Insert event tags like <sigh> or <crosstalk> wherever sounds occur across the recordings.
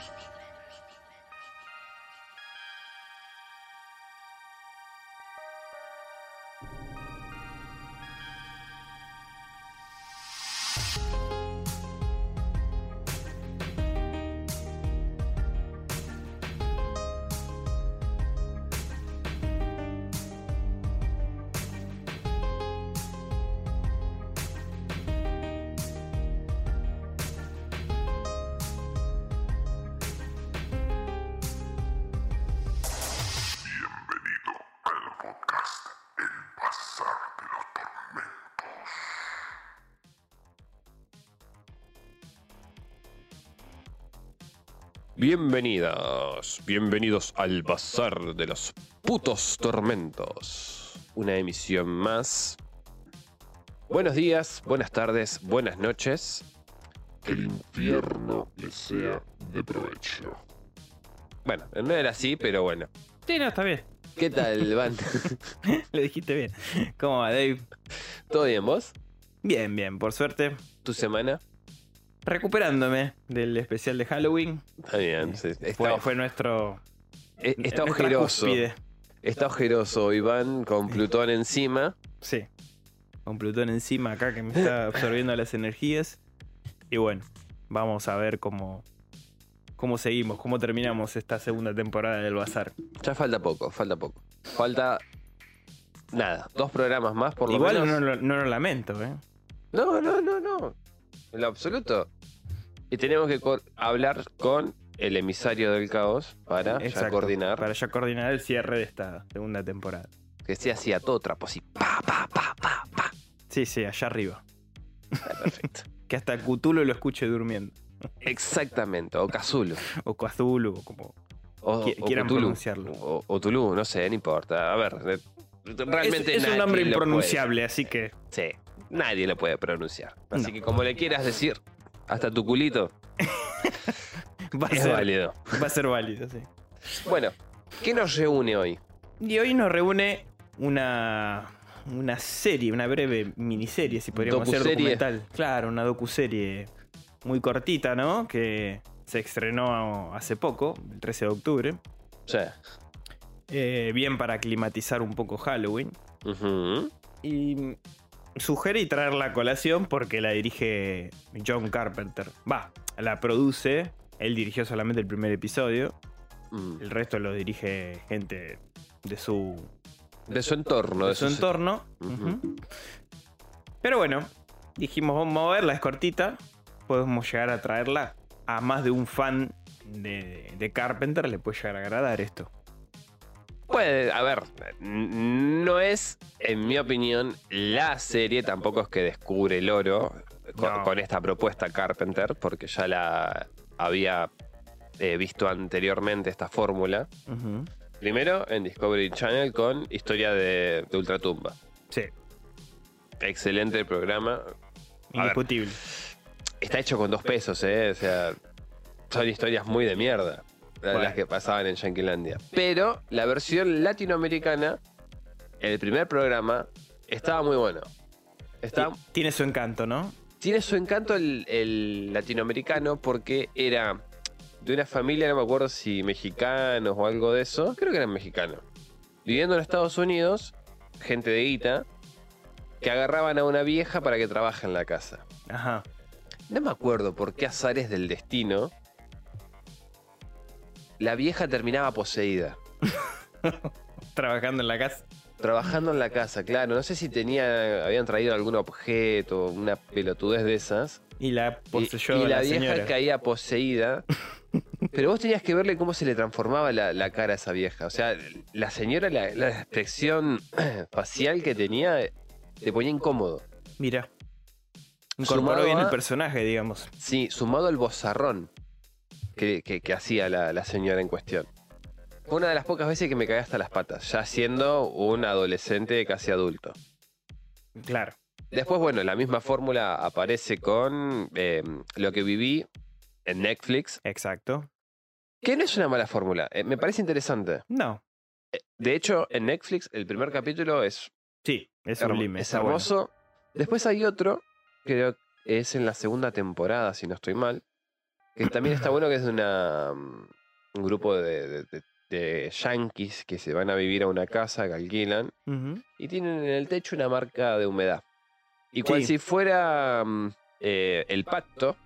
creepy. Bienvenidas, bienvenidos al Bazar de los Putos Tormentos. Una emisión más. Buenos días, buenas tardes, buenas noches. Que el infierno les sea de provecho. Bueno, no era así, pero bueno. Sí, no, está bien. ¿Qué tal, Van? <laughs> Lo dijiste bien. ¿Cómo va, Dave? ¿Todo bien, vos? Bien, bien, por suerte. ¿Tu semana? Recuperándome del especial de Halloween. Está bien. sí. Está, Fue, fue nuestro. eh, está ojeroso. Está ojeroso, Iván, con Plutón encima. Sí. Con Plutón encima acá que me está absorbiendo las energías. Y bueno, vamos a ver cómo. cómo seguimos, cómo terminamos esta segunda temporada del Bazar. Ya falta poco, falta poco. Falta. Nada, dos programas más por lo Igual menos. no, lo- no lo lamento, ¿eh? No, no, no, no. En lo absoluto. Y tenemos que hablar con el emisario del caos para ya coordinar. Para ya coordinar el cierre de esta segunda temporada. Que se hacía todo trapo así. Pa, pa, pa, pa, pa. Sí, sí, allá arriba. Ah, Perfecto. <laughs> Que hasta Cthulhu lo escuche durmiendo. Exactamente. O Cthulhu. O Cthulhu, o como O, Qui- o quieran Cthulhu. pronunciarlo. O, o Tulu, no sé, no importa. A ver, realmente es, es un nombre impronunciable, así que. Sí, nadie lo puede pronunciar. Así No. que como le quieras decir, hasta tu culito, <laughs> Va a, es ser, válido. va a ser válido, sí. Bueno, ¿qué nos reúne hoy? Y hoy nos reúne una. Una serie, una breve miniserie, si podríamos Docuserie. documental. Claro, una docuserie muy cortita, ¿no? Que se estrenó hace poco, el 13 de octubre. Sí. Eh, bien para aclimatizar un poco Halloween. Y sugerí traerla a colación porque la dirige John Carpenter. Va, la produce. Él dirigió solamente el primer episodio. Mm. El resto lo dirige gente de su, De su entorno. de su entorno. Pero bueno, dijimos, vamos a verla, es cortita. Podemos llegar a traerla a más de un fan de, de Carpenter. Le puede llegar a agradar esto. Puede, a ver, no es, en mi opinión, la serie, tampoco es que descubre el oro con, No. con esta propuesta Carpenter, porque ya la había eh, visto anteriormente esta fórmula. Primero en Discovery Channel con Historia de, de Ultratumba. Sí, Excelente el programa. Ver, indiscutible. está hecho con dos pesos, ¿eh? O sea, son historias muy de mierda. Bueno. Las que pasaban en Yanquilandia. Pero la versión latinoamericana, el primer programa, estaba muy bueno. Está, Tiene su encanto, ¿no? tiene su encanto el, el latinoamericano porque era de una familia, no me acuerdo si mexicanos o algo de eso. Creo que eran mexicanos. Viviendo en Estados Unidos, gente de guita, que agarraban a una vieja para que trabaje en la casa. Ajá. No me acuerdo por qué azares del destino. La vieja terminaba poseída. <laughs> Trabajando en la casa. Trabajando en la casa, claro. No sé si tenía. habían traído algún objeto, una pelotudez de esas. Y la Y, poseyó y la, la, vieja señora. caía poseída. <laughs> Pero vos tenías que verle cómo se le transformaba la, la cara a esa vieja. O sea, la señora, la, la expresión <clears throat> facial que tenía, te ponía incómodo. Mira. Incorporó Sumado bien a- el personaje, digamos. Sí, sumado al bozarrón que, que- que hacía la, la señora en cuestión. Fue una de las pocas veces que me cagué hasta las patas, ya siendo un adolescente casi adulto. Claro. Después, bueno, la misma fórmula aparece con eh, lo que viví en Netflix, Exacto. que no es una mala fórmula, eh, me parece interesante. No. De hecho, en Netflix el primer capítulo es, Sí, es sublime. es bueno. hermoso. Después hay otro, creo que es en la segunda temporada, si no estoy mal, Que también está bueno que es de una, mm, un grupo de, de- de- de yankees que se van a vivir a una casa que alquilan y tienen en el techo una marca de humedad. Y cual Sí. si fuera mm, eh, el pacto,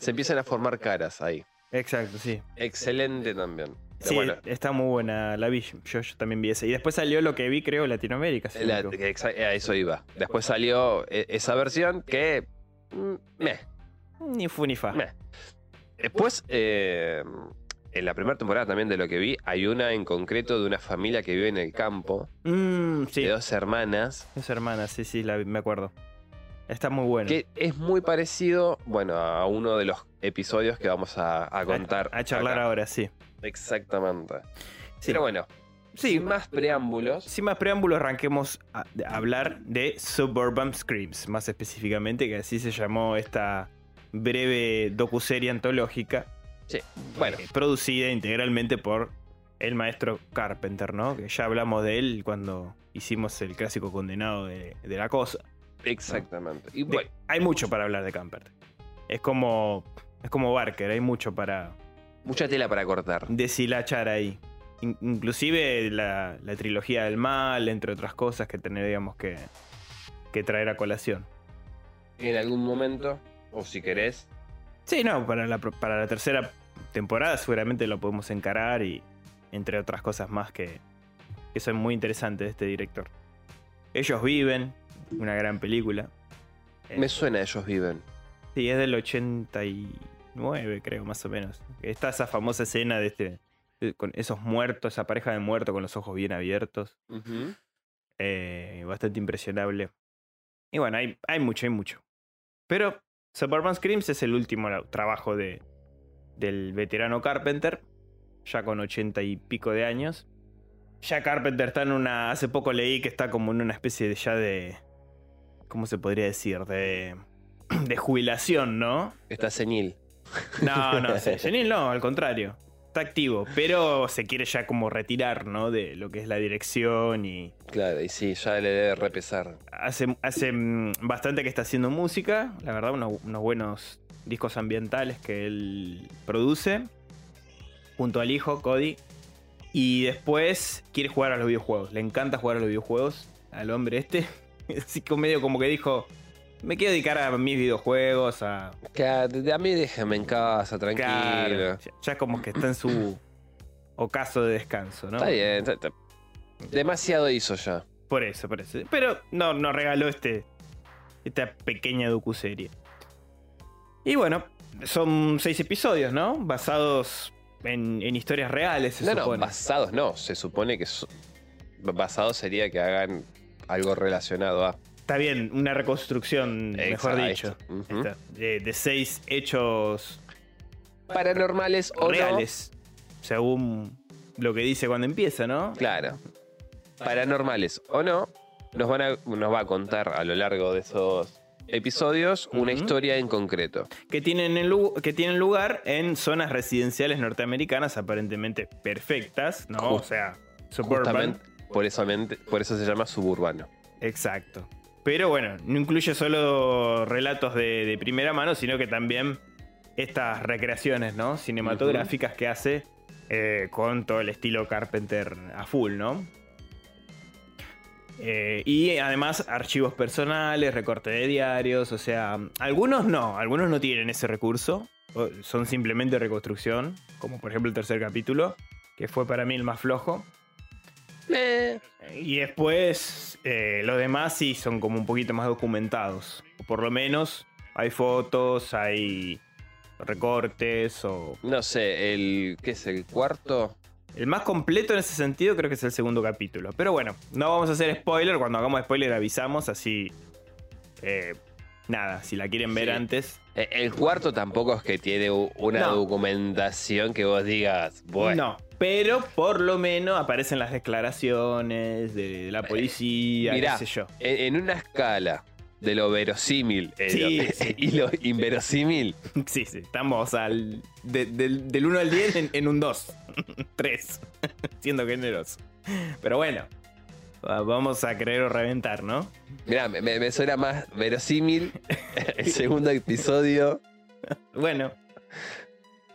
se empiezan a formar caras ahí. Exacto, sí. Excelente también. Pero Sí, bueno, está muy buena la vi. Yo, yo también vi esa. Y después salió lo que vi, creo, Latinoamérica. la- a eso iba. Después salió eh, esa versión que... mm, meh, Ni fu ni fa. meh. Después, eh, en la primera temporada también de lo que vi, hay una en concreto de una familia que vive en el campo, Mm, sí, de dos hermanas, es hermana, sí, sí, la me acuerdo. Está muy bueno. que es muy parecido, bueno, a uno de los episodios que vamos a, a contar. A, a charlar acá. ahora, sí. Exactamente. Sí. Pero bueno, Sí, sin más preámbulos, Sin más preámbulos, arranquemos a, a hablar de Suburban Screams, más específicamente, que así se llamó esta breve docuserie antológica. Sí, bueno. eh, producida integralmente por el maestro Carpenter, ¿no? Que ya hablamos de él cuando hicimos el clásico condenado de, de la cosa. exactamente. Y De- bueno, hay mucho para hablar de Carpenter. Es como, es como Barker, hay mucho para mucha tela para cortar. deshilachar ahí. In- inclusive la, la trilogía del mal, entre otras cosas que tendríamos que, que traer a colación. En algún momento, o si querés, Sí, no, para la, para la tercera temporada seguramente lo podemos encarar y entre otras cosas más que, que son muy interesantes de este director. Ellos viven, una gran película. Eh, me suena Ellos Viven. Sí, es del 89, creo, más o menos. Está esa famosa escena de este. con esos muertos, esa pareja de muertos con los ojos bien abiertos. eh, bastante impresionable. Y bueno, hay, hay mucho, hay mucho. Pero Suburban Screams es el último trabajo de, del veterano Carpenter, ya con ochenta y pico de años. Ya Carpenter está en una. Hace poco leí que está como en una especie de ya de. ¿Cómo se podría decir? De. <clears throat> De jubilación, ¿no? Está senil. No, no, <laughs> senil no, al contrario. Está activo, pero se quiere ya como retirar, ¿no? De lo que es la dirección y. Claro, y sí, ya le debe repesar. Hace, hace mm, bastante que está haciendo música, la verdad, unos, unos buenos discos ambientales que él produce, junto al hijo, Cody. Y después quiere jugar a los videojuegos, le encanta jugar a los videojuegos al hombre este. <laughs> Así que medio como que dijo, me quiero dedicar a mis videojuegos, a... Claro, a mí déjame en casa, tranquilo. Claro, ya, ya como que está en su ocaso de descanso, ¿no? Está bien, está- está- demasiado hizo ya. Por eso, por eso. Pero no, nos regaló este, esta pequeña docuserie. Y bueno, son seis episodios, ¿no? Basados en, en historias reales, se no, no, supone. basados no. Se supone que so- basados sería que hagan algo relacionado a. Está bien, una reconstrucción, mejor dicho. Está, De, de seis hechos Paranormales o reales, según lo que dice cuando empieza, ¿no? Claro. Paranormales o no, nos, van a, nos va a contar a lo largo de esos episodios una historia en concreto. Que tienen, en que tienen lugar en zonas residenciales norteamericanas aparentemente perfectas, ¿no? O sea, suburban. Por eso, por eso se llama suburbano. Exacto. Pero bueno, no incluye solo relatos de, de primera mano, sino que también estas recreaciones, ¿no? Cinematográficas que hace eh, con todo el estilo Carpenter a full, ¿no? Eh, y además archivos personales, recorte de diarios, o sea, algunos no, algunos no tienen ese recurso, son simplemente reconstrucción, como por ejemplo el tercer capítulo, que fue para mí el más flojo. Y después, eh, los demás sí son como un poquito más documentados. Por lo menos hay fotos, hay recortes o... No sé, el. ¿Qué es el cuarto? El más completo en ese sentido creo que es el segundo capítulo. Pero bueno, no vamos a hacer spoiler. Cuando hagamos spoiler avisamos, así... eh, nada, si la quieren ver Sí. antes. Eh, El cuarto tampoco es que tiene una No. documentación que vos digas, bueno, No, pero por lo menos aparecen las declaraciones de la policía, mirá. qué sé yo. en, en una escala de lo verosímil eh, Sí, lo- sí. <laughs> y lo inverosímil, <laughs> Sí, sí, estamos al, de- del, del 1 al 10 en, en un 2. 3. <laughs> Siendo generoso. Pero bueno, vamos a querer o reventar, ¿no? mirá, me, me suena más verosímil <laughs> el segundo episodio. Bueno,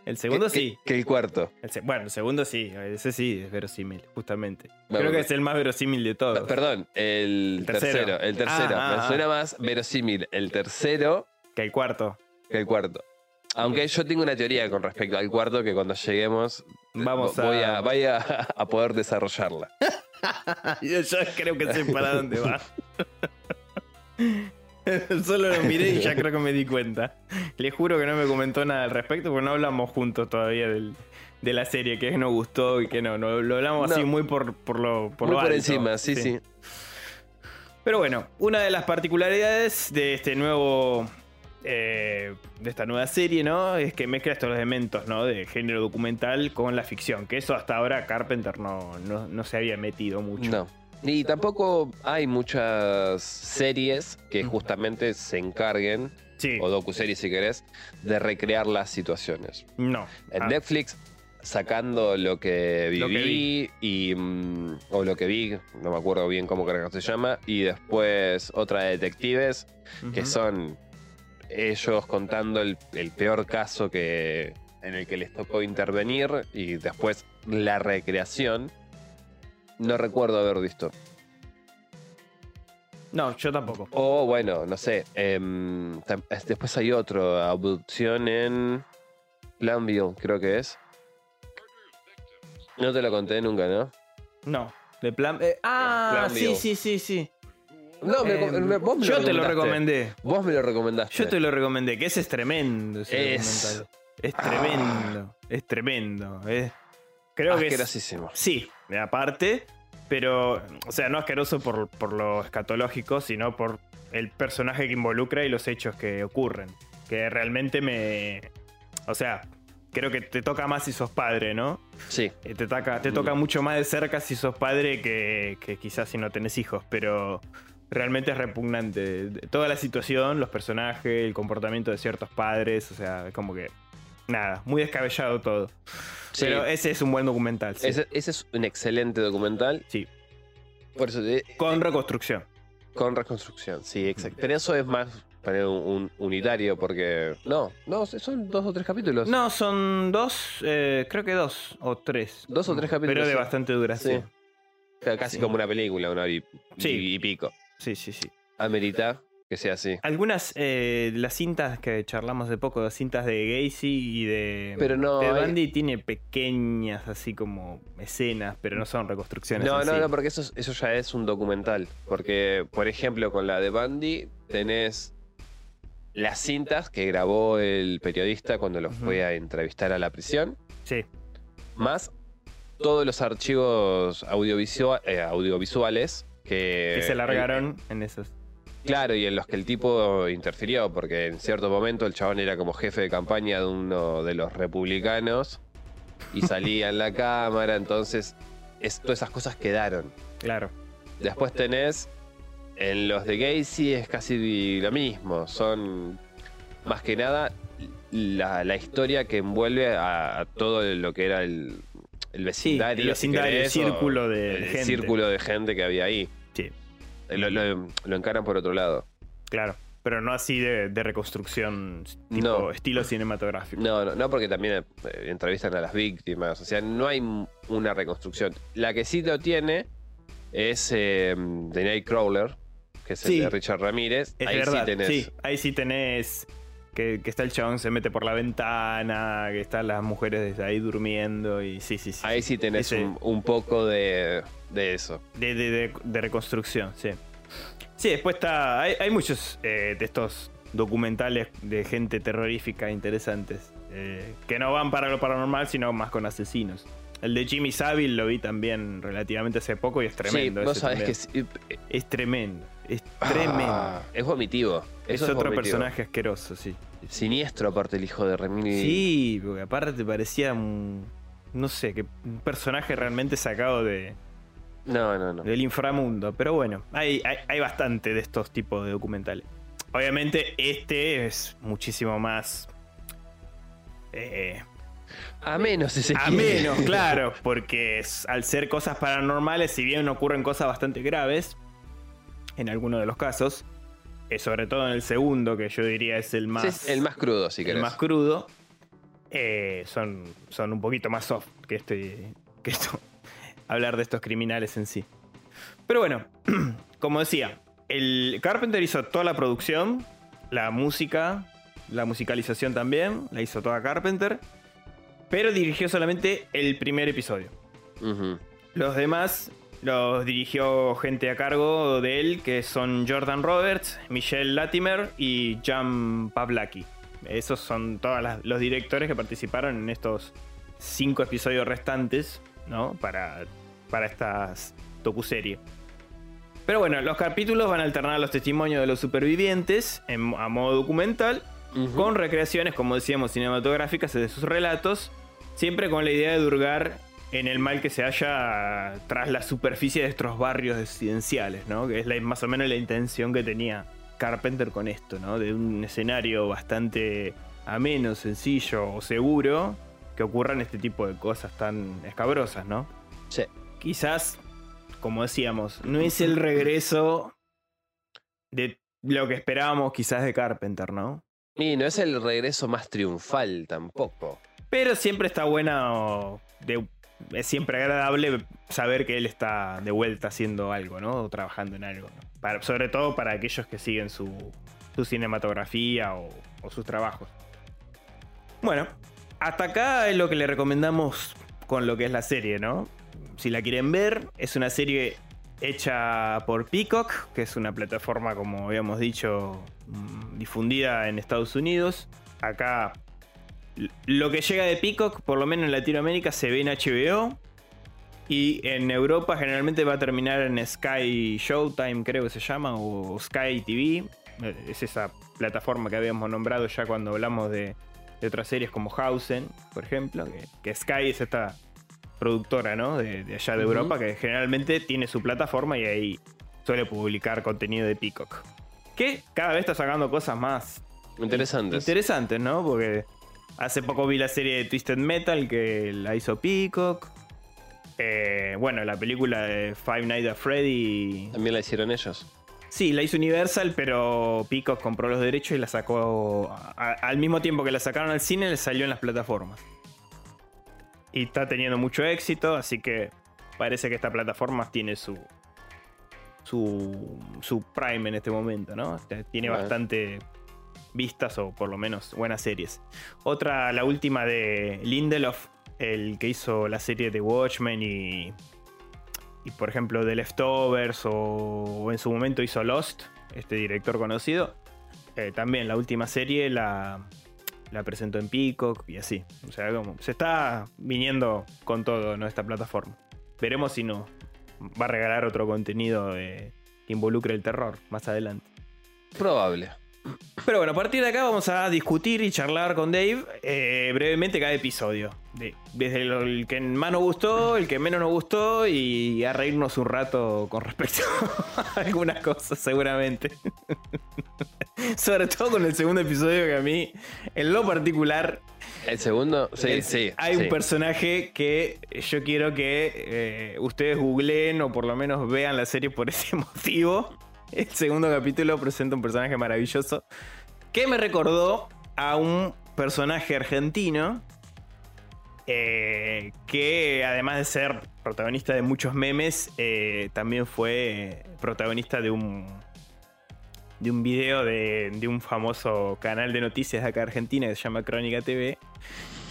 El segundo que, sí. Que, el cuarto. El bueno, el segundo sí. Ese sí es verosímil, justamente. Bueno, Creo que es el más verosímil de todos. Perdón, el, El tercero. tercero. El tercero. Ah, ah, Me ah. suena más verosímil el tercero Que el cuarto. que el cuarto. Aunque yo tengo una teoría con respecto al cuarto que cuando lleguemos Vamos voy a- a, voy a, <laughs> a poder desarrollarla. <laughs> <laughs> Yo ya creo que sé para dónde va. <laughs> Solo lo miré y ya creo que me di cuenta. Le juro que no me comentó nada al respecto porque no hablamos juntos todavía del- de la serie, que nos gustó y que no. no lo hablamos así No. muy por, por lo por, Muy lo por alto. encima, sí, sí. Pero bueno, una de las particularidades de este nuevo. Eh, de esta nueva serie, ¿no? Es que mezcla estos elementos, ¿no? De género documental con la ficción. Que eso hasta ahora Carpenter no, no, no se había metido mucho. No. Y tampoco hay muchas series que justamente se encarguen, Sí. o docuseries si querés, de recrear las situaciones. No. En Ah, Netflix, sacando lo que viví Lo que vi. y. mm, o lo que vi, no me acuerdo bien cómo se llama. Y después otra de detectives, que son ellos contando el, el peor caso que. en el que les tocó intervenir. Y después la recreación. No recuerdo haber visto. No, yo tampoco. O bueno, no sé. em, después hay otro, abducción en Planville, creo que es. No te lo conté nunca, ¿no? No. De plan. eh, ah, sí, sí, sí, sí. No, me- Eh, me- vos me yo te lo recomendé. Vos me lo recomendaste. Yo te lo recomendé, que ese es tremendo. Ese Es-. Es tremendo. Es tremendo. es- Creo que es, Asquerosísimo. Sí, aparte, pero, o sea, no asqueroso por, por lo escatológico, sino por el personaje que involucra y los hechos que ocurren. Que realmente me. O sea, creo que te toca más si sos padre, ¿no? Sí. Eh, Te toca, te toca mucho más de cerca si sos padre que, que quizás si no tenés hijos, pero realmente es repugnante. Toda la situación, los personajes, el comportamiento de ciertos padres, o sea, es como que. Nada, muy descabellado todo. Sí. Pero ese es un buen documental. sí. Ese, ese es un excelente documental. Sí. Por eso, eh, Con reconstrucción. con reconstrucción, sí, exacto. Pero eso es más para un, un unitario, porque. No, no, son dos o tres capítulos. No, son dos, eh, creo que dos o tres. Dos o tres capítulos, Pero de sí. bastante duración. Sea, Casi Sí. como una película, una hora y, Sí. y- y pico. Sí, sí, sí. Amerita que sea así. Algunas, eh, las cintas que charlamos de poco, las cintas de Gacy y de. Pero no Ted hay- Bundy tiene pequeñas, así como escenas, pero no son reconstrucciones. No, en no, no, porque eso, es- eso ya es un documental. Porque, por ejemplo, con la de Bundy tenés las cintas que grabó el periodista cuando lo Ujú. fue a entrevistar a la prisión, Sí, más todos los archivos audiovisual- eh, audiovisuales que, que se largaron en esos. Claro, y en los que el tipo interfirió, porque en cierto momento el chabón era como jefe de campaña de uno de los republicanos y salía en la cámara, entonces es- todas esas cosas quedaron. Claro. Después tenés en los de Gacy es casi lo mismo, son más que nada la, la historia que envuelve a, a todo lo que era el, el vecindario, el vecindario, el querés, círculo de el gente. círculo de gente que había ahí. Sí, Lo, lo- lo encaran por otro lado. claro. Pero no así de, de reconstrucción tipo No. estilo cinematográfico. No, no, no, porque también eh, entrevistan a las víctimas. O sea, no hay una reconstrucción. La que sí lo tiene es eh, de Nightcrawler, que es Sí. el de Richard Ramírez. Es Ahí verdad, sí tenés. sí, ahí sí tenés que, que está el chabón se mete por la ventana, que están las mujeres desde ahí durmiendo y sí, sí, sí. Ahí sí tenés Ese- un, un poco de, de eso. De, de- de- reconstrucción, sí. Sí, después está. Hay, hay muchos eh, de estos documentales de gente terrorífica interesantes. eh, que no van para lo paranormal, sino más con asesinos. El de Jimmy Savile lo vi también relativamente hace poco y es tremendo. sí, vos ese sabés también. que sí, Es tremendo. Es tremendo. ah, es vomitivo. es Eso otro vomitivo. personaje asqueroso, sí. Siniestro, aparte, el hijo de Remini. Sí, porque aparte parecía un. No sé, que un personaje realmente sacado de, No, no, no. del inframundo. Pero bueno, hay, hay, hay bastante de estos tipos de documentales. Obviamente, este es muchísimo más. eh, A menos ese a menos, <laughs> claro, porque es- al ser cosas paranormales, si bien ocurren cosas bastante graves, en algunos de los casos, eh, sobre todo en el segundo, que yo diría es el más, el más crudo, si el querés. más crudo, eh, son, son un poquito más soft que, este, que esto, <laughs> hablar de estos criminales en sí. Pero bueno, <clears throat> como decía, el Carpenter hizo toda la producción, la música, la musicalización también, la hizo toda Carpenter, pero dirigió solamente el primer episodio. Los demás los dirigió gente a cargo de él, que son Jordan Roberts, Michelle Latimer y Jan Pavlaki. Esos son todos los directores que participaron en estos cinco episodios restantes, ¿no? Para, para esta docuserie. Pero bueno, los capítulos van a alternar los testimonios de los supervivientes en- a modo documental con recreaciones, como decíamos, cinematográficas de sus relatos, siempre con la idea de hurgar en el mal que se halla tras la superficie de estos barrios residenciales, ¿no? Que es la- más o menos la intención que tenía Carpenter con esto, ¿no? De un escenario bastante ameno, sencillo o seguro, que ocurran este tipo de cosas tan escabrosas, ¿no? Sí. Quizás, como decíamos, no es el regreso de lo que esperábamos quizás de Carpenter, ¿no? Y no es el regreso más triunfal tampoco. Pero siempre está bueno. de- es siempre agradable saber que él está de vuelta haciendo algo, ¿no? O trabajando en algo. sobre todo para aquellos que siguen su, su cinematografía o, o sus trabajos. Bueno, hasta acá es lo que le recomendamos con lo que es la serie, ¿no? Si la quieren ver, es una serie hecha por Peacock, que es una plataforma, como habíamos dicho, mm, difundida en Estados Unidos. Acá lo que llega de Peacock, por lo menos en Latinoamérica, se ve en HBO. Y en Europa generalmente va a terminar en Sky Showtime, creo que se llama, o Sky TV. Eh, Es esa plataforma que habíamos nombrado ya cuando hablamos de, de otras series como Hausen, por ejemplo. Que, que Sky es esta productora, ¿no? De, de allá de. Europa, que generalmente tiene su plataforma y ahí suele publicar contenido de Peacock. Que cada vez está sacando cosas más Interesantes. Interesantes, ¿no? Porque hace poco vi la serie de Twisted Metal que la hizo Peacock. Eh, bueno, la película de Five Nights at Freddy. También la hicieron ellos. Sí, la hizo Universal, pero Peacock compró los derechos y la sacó. a- al mismo tiempo que la sacaron al cine, le salió en las plataformas. Y está teniendo mucho éxito, así que parece que esta plataforma tiene su. su. su prime en este momento, ¿no? Tiene Bueno. bastante vistas o por lo menos buenas series. Otra, la última de Lindelof, el que hizo la serie de Watchmen y. Y por ejemplo, The Leftovers o, en su momento hizo Lost, este director conocido. Eh, también la última serie la, la presentó en Peacock y así. O sea, como se está viniendo con todo ¿no? esta plataforma. Veremos si no va a regalar otro contenido de- que involucre el terror más adelante. Probable. Pero bueno, a partir de acá vamos a discutir y charlar con Dave eh, brevemente cada episodio. De- desde el que más nos gustó, el que menos nos gustó y a reírnos un rato con respecto <laughs> a algunas cosas seguramente. <laughs> Sobre todo con el segundo episodio que a mí, en lo particular, El segundo, sí, es- sí. hay sí. un personaje que yo quiero que eh, ustedes googleen o por lo menos vean la serie por ese <laughs> motivo. El segundo capítulo presenta un personaje maravilloso que me recordó a un personaje argentino eh, que además de ser protagonista de muchos memes, eh, también fue protagonista de un de un video de, de un famoso canal de noticias de acá Argentina que se llama Crónica TV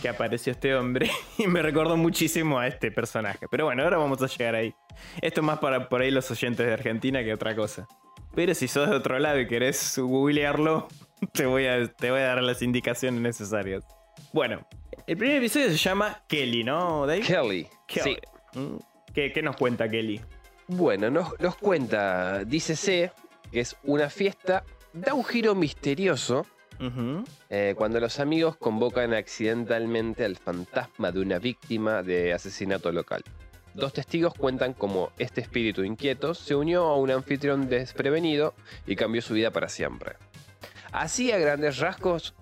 que apareció este hombre <laughs> y me recordó muchísimo a este personaje. Pero bueno, ahora vamos a llegar ahí. Esto es más para por ahí los oyentes de Argentina que otra cosa. Pero si sos de otro lado y querés googlearlo, <laughs> te voy a, te voy a dar las indicaciones necesarias. Bueno, el primer episodio se llama Kelly, ¿no, Dave? Kelly. Kelly. Sí. Mm, ¿Qué, qué nos cuenta Kelly? Bueno, nos, nos cuenta, dícese que es una fiesta, da un giro misterioso eh, cuando los amigos convocan accidentalmente al fantasma de una víctima de asesinato local. Dos testigos cuentan cómo este espíritu inquieto se unió a un anfitrión desprevenido y cambió su vida para siempre. Así a grandes rasgos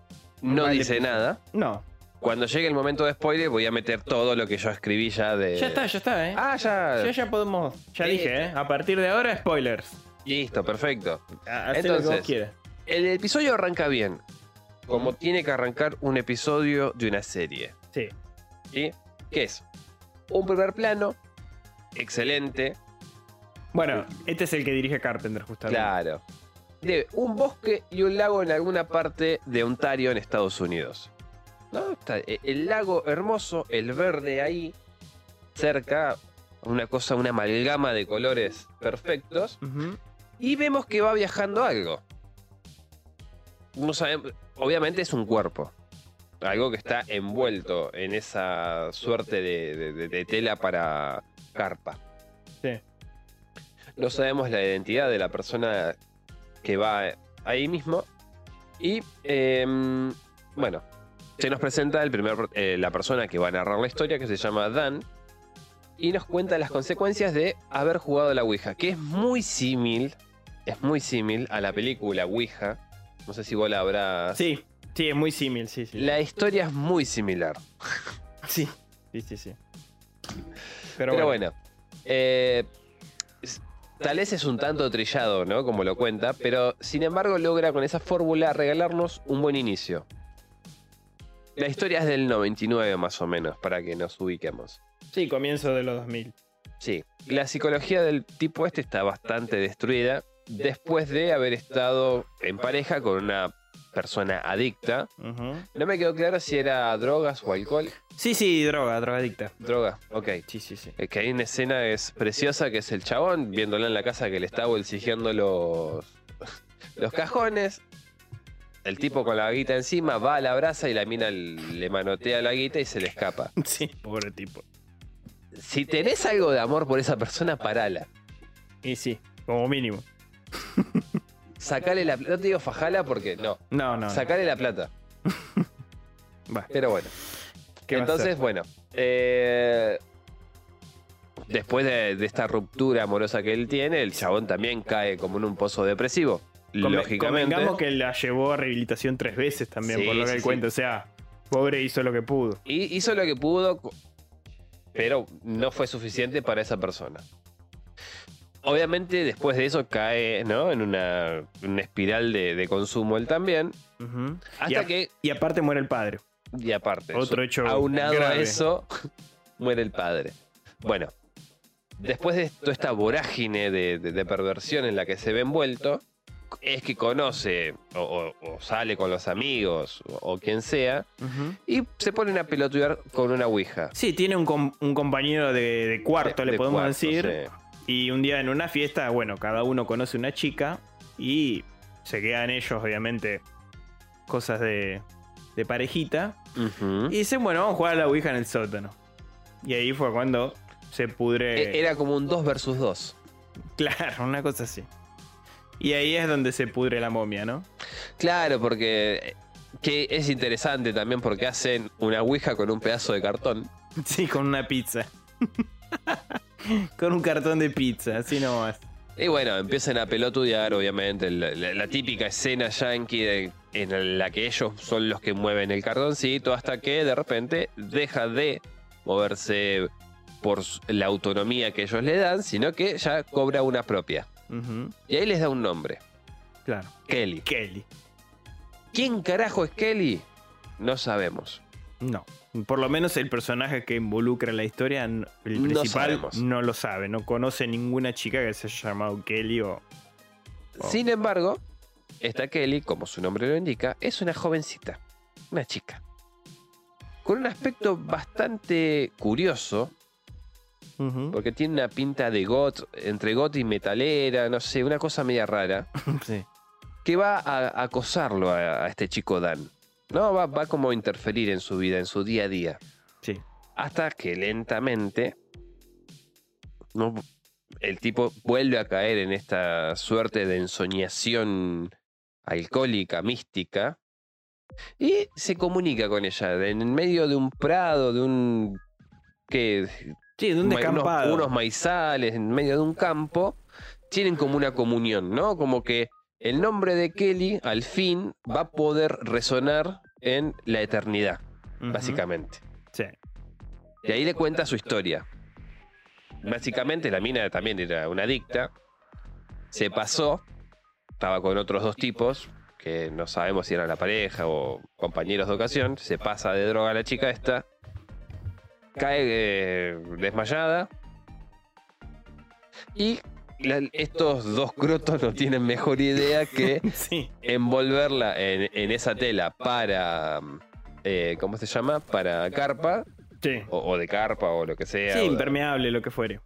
no Vale, dice nada. No. Cuando llegue el momento de spoiler voy a meter todo lo que yo escribí ya de... Ya está, ya está, ¿eh? Ah, ya. ya, ya podemos. Ya Sí. dije, ¿eh? A partir de ahora, spoilers. Listo, perfecto. Hacé lo que vos Entonces, quieras. El episodio arranca bien, como tiene que arrancar un episodio de una serie. Sí. ¿sí? ¿Qué es? Un primer plano, excelente, Bueno, este es el que dirige Carpenter, justamente. claro, de un bosque y un lago en alguna parte de Ontario, en Estados Unidos. ¿No? Está e- el lago hermoso, el verde ahí, cerca, una cosa, una amalgama de colores perfectos. Y vemos que va viajando algo. No sabemos, obviamente es un cuerpo. Algo que está envuelto en esa suerte de, de- de- de tela para carpa. Sí. No sabemos la identidad de la persona que va ahí mismo. Y em, bueno, se nos presenta el primer, eh, la persona que va a narrar la historia, que se llama Dan. Y nos cuenta las consecuencias de haber jugado a la Ouija, que es muy símil, es muy símil a la película Ouija. No sé si vos la habrás... Sí, sí, es muy símil, sí, sí. La historia es muy similar. <laughs> Sí, sí, sí, sí. Pero, bueno, eh, tal vez es un tanto trillado, ¿no? Como lo cuenta, pero sin embargo logra con esa fórmula regalarnos un buen inicio. La historia es del 99 más o menos, para que nos ubiquemos. Sí, comienzo de los 2000. Sí, la psicología del tipo este está bastante destruida después de haber estado en pareja con una persona adicta. No me quedó claro si era drogas o alcohol. Sí, sí, droga, drogadicta. Droga, ok. Sí, sí, sí. Es que hay una escena que es preciosa, que es el chabón viéndola en la casa que le está bolsijeando los, los cajones. El tipo con la guita encima va a la brasa y la mina le manotea la guita y se le escapa. <laughs> Sí, pobre tipo. Si tenés algo de amor por esa persona, parala. Y sí, como mínimo. <laughs> Sacale la plata. No te digo fajala porque no. No, no. no. Sacale la plata. <laughs> Pero bueno. ¿qué va a Entonces, bueno. eh, después de, de esta ruptura amorosa que él tiene, el chabón también cae como en un pozo depresivo. Lógicamente. Convengamos que la llevó a rehabilitación tres veces también, Sí, por lo que sí, él sí. cuenta. O sea, pobre hizo lo que pudo. Y hizo lo que pudo, pero no fue suficiente para esa persona. Obviamente, después de eso cae ¿no? en una, una espiral de, de consumo él también. Hasta y, a- que, y aparte muere el padre. y aparte, Otro hecho aunado a eso, <laughs> muere el padre. Bueno, después de toda esta vorágine de, de- de perversión en la que se ve envuelto, es que conoce o, o- o sale con los amigos o, o quien sea y se ponen a pelotudear con una ouija. Sí, tiene un, com- un compañero de, de cuarto, le De podemos cuarto, decir. sí. Y un día en una fiesta, bueno, cada uno conoce una chica y se quedan ellos, obviamente, cosas de, de parejita. Y dicen, bueno, vamos a jugar a la Ouija en el sótano. Y ahí fue cuando se pudre. E- Era como un 2 versus 2. Claro, una cosa así. Y ahí es donde se pudre la momia, ¿no? Claro, porque que es interesante también porque hacen una ouija con un pedazo de cartón. Sí, con una pizza. <laughs> con un cartón de pizza, así nomás. Y bueno, empiezan a pelotudear, obviamente, la, la- la típica escena yankee de- en la que ellos son los que mueven el cartoncito hasta que de repente deja de moverse por la autonomía que ellos le dan, sino que ya cobra una propia. Y ahí les da un nombre, Claro. Kelly. Kelly. ¿Quién carajo es Kelly? No sabemos. No. Por lo menos el personaje que involucra la historia, el principal, no lo sabe. No conoce ninguna chica que se haya llamado Kelly o. Sin embargo, esta Kelly, como su nombre lo indica, es una jovencita, una chica, con un aspecto bastante curioso, porque tiene una pinta de got, entre got y metalera, no sé, una cosa media rara, <laughs> Sí. que va a a acosarlo a, a este chico Dan. No, va, va como a interferir en su vida, en su día a día. Sí. Hasta que lentamente ¿no? el tipo vuelve a caer en esta suerte de ensoñación alcohólica, mística, y se comunica con ella en medio de un prado, de un... ¿qué? Sí, de un unos, unos maizales, en medio de un campo, tienen como una comunión, ¿no? Como que el nombre de Kelly al fin va a poder resonar en la eternidad, básicamente. Sí. Y ahí le cuenta su historia. Básicamente la mina también era una adicta. Se pasó. Estaba con otros dos tipos. que no sabemos si eran la pareja o compañeros de ocasión, se pasa de droga a la chica esta, cae eh, desmayada y la- estos dos crotos no tienen mejor idea que <laughs> Sí. envolverla en, en esa tela para, eh, ¿cómo se llama? Para carpa Sí. o, o de carpa o lo que sea. Sí, impermeable, lo que fuere.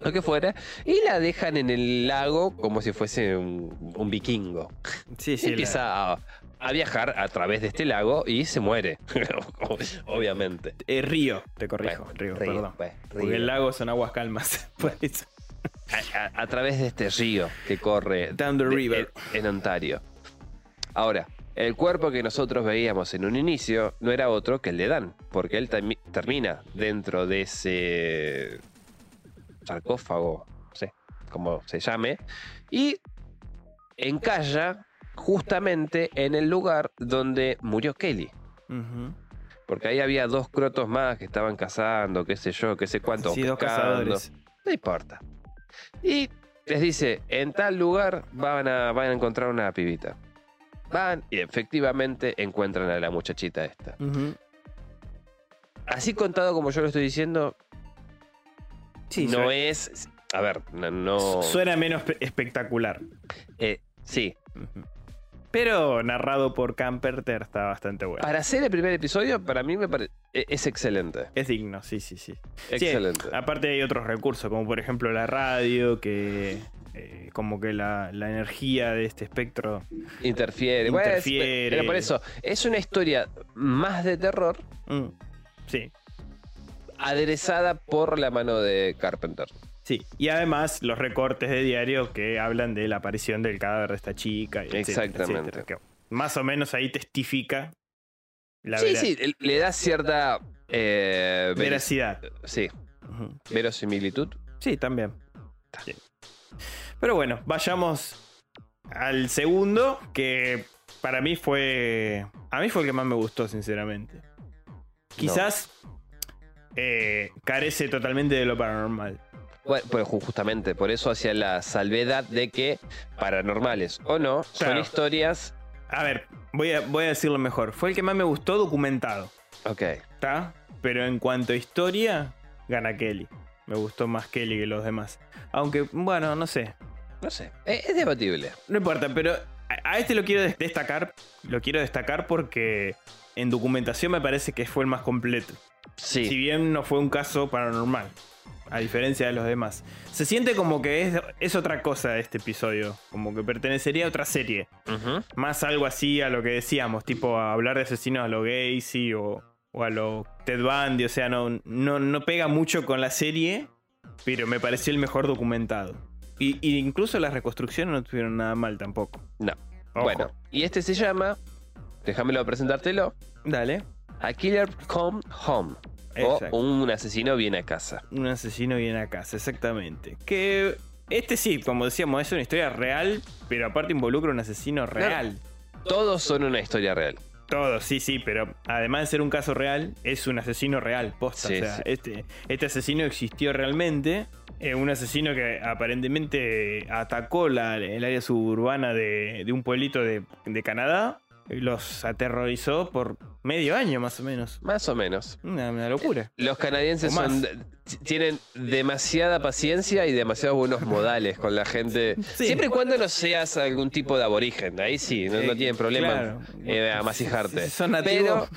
lo que fuera, y la dejan en el lago como si fuese un, un vikingo. Sí, Y sí. la- empieza a, a viajar a través de este lago y se muere, <laughs> obviamente. eh, río, te corrijo. Bueno, río, río, perdón. pues, Porque el lago son aguas calmas. <laughs> por eso. A, a- a través de este río que corre Down the de- river. en, en Ontario. Ahora, el cuerpo que nosotros veíamos en un inicio no era otro que el de Dan, porque él termi- termina dentro de ese sarcófago, no sé cómo se llame, y encalla justamente en el lugar donde murió Kelly. Porque ahí había dos crotos más que estaban cazando, qué sé yo, qué sé cuánto. Sí, dos cazadores. No importa. Y les dice, en tal lugar van a, van a encontrar una pibita. Van y efectivamente encuentran a la muchachita esta. Así contado como yo lo estoy diciendo, Sí, no suena, es... A ver, no... no- suena menos pe- espectacular. eh, sí. Pero narrado por Camperter está bastante bueno. Para hacer el primer episodio, para mí me parece... Es excelente. Es digno, sí, sí, sí. Sí, Excelente. aparte hay otros recursos, como por ejemplo la radio, que eh, como que la, la energía de este espectro. Interfiere. Bueno, es- Interfiere. pero por eso, es una historia más de terror Mm, sí, aderezada por la mano de Carpenter. Sí. Y además los recortes de diario que hablan de la aparición del cadáver de esta chica. etcétera, Exactamente. etcétera, que más o menos ahí testifica la sí, vera- sí, le- da cierta... eh, veracidad. Sí, verosimilitud. Sí, también. Sí. Pero bueno, vayamos al segundo, que para mí fue. A mí fue el que más me gustó, sinceramente. Quizás eh, carece totalmente de lo paranormal. Bueno, pues ju- justamente, por eso hacía la salvedad de que paranormales o no, son historias... A ver, voy a, voy a decirlo mejor. Fue el que más me gustó documentado. Ok, ¿Está? Pero en cuanto a historia, gana Kelly. Me gustó más Kelly que los demás. Aunque, bueno, no sé. no sé, es, es debatible. No importa, pero a, a este lo quiero des- destacar. Lo quiero destacar porque en documentación me parece que fue el más completo. Sí, Si bien no fue un caso paranormal, a diferencia de los demás. Se siente como que es, es otra cosa este episodio, como que pertenecería a otra serie. Más algo así a lo que decíamos, tipo a hablar de asesinos a lo Gacy o, o a lo Ted Bundy, o sea, no, no, no pega mucho con la serie, pero me pareció el mejor documentado. Y, y incluso las reconstrucciones no estuvieron nada mal tampoco. no. Ojo. Bueno, y este se llama, déjamelo presentártelo, Dale. A Killer Come Home. Exacto. O un asesino viene a casa. Un asesino viene a casa, exactamente. Que este sí, como decíamos, es una historia real, pero aparte involucra un asesino real. Todos son una historia real. Todo, sí, sí, pero además de ser un caso real, es un asesino real, posta. Sí, o sea, sí. este, este asesino existió realmente. eh, un asesino que aparentemente atacó la- el área suburbana de, de un pueblito de, de Canadá. Los aterrorizó por medio año más o menos. Más o menos. Una, una locura. Los canadienses son, tienen demasiada paciencia y demasiados buenos modales con la gente. Sí. Siempre y cuando no seas algún tipo de aborigen. Ahí sí, no, no tienen problema claro. eh, a masijarte. Si son nativos,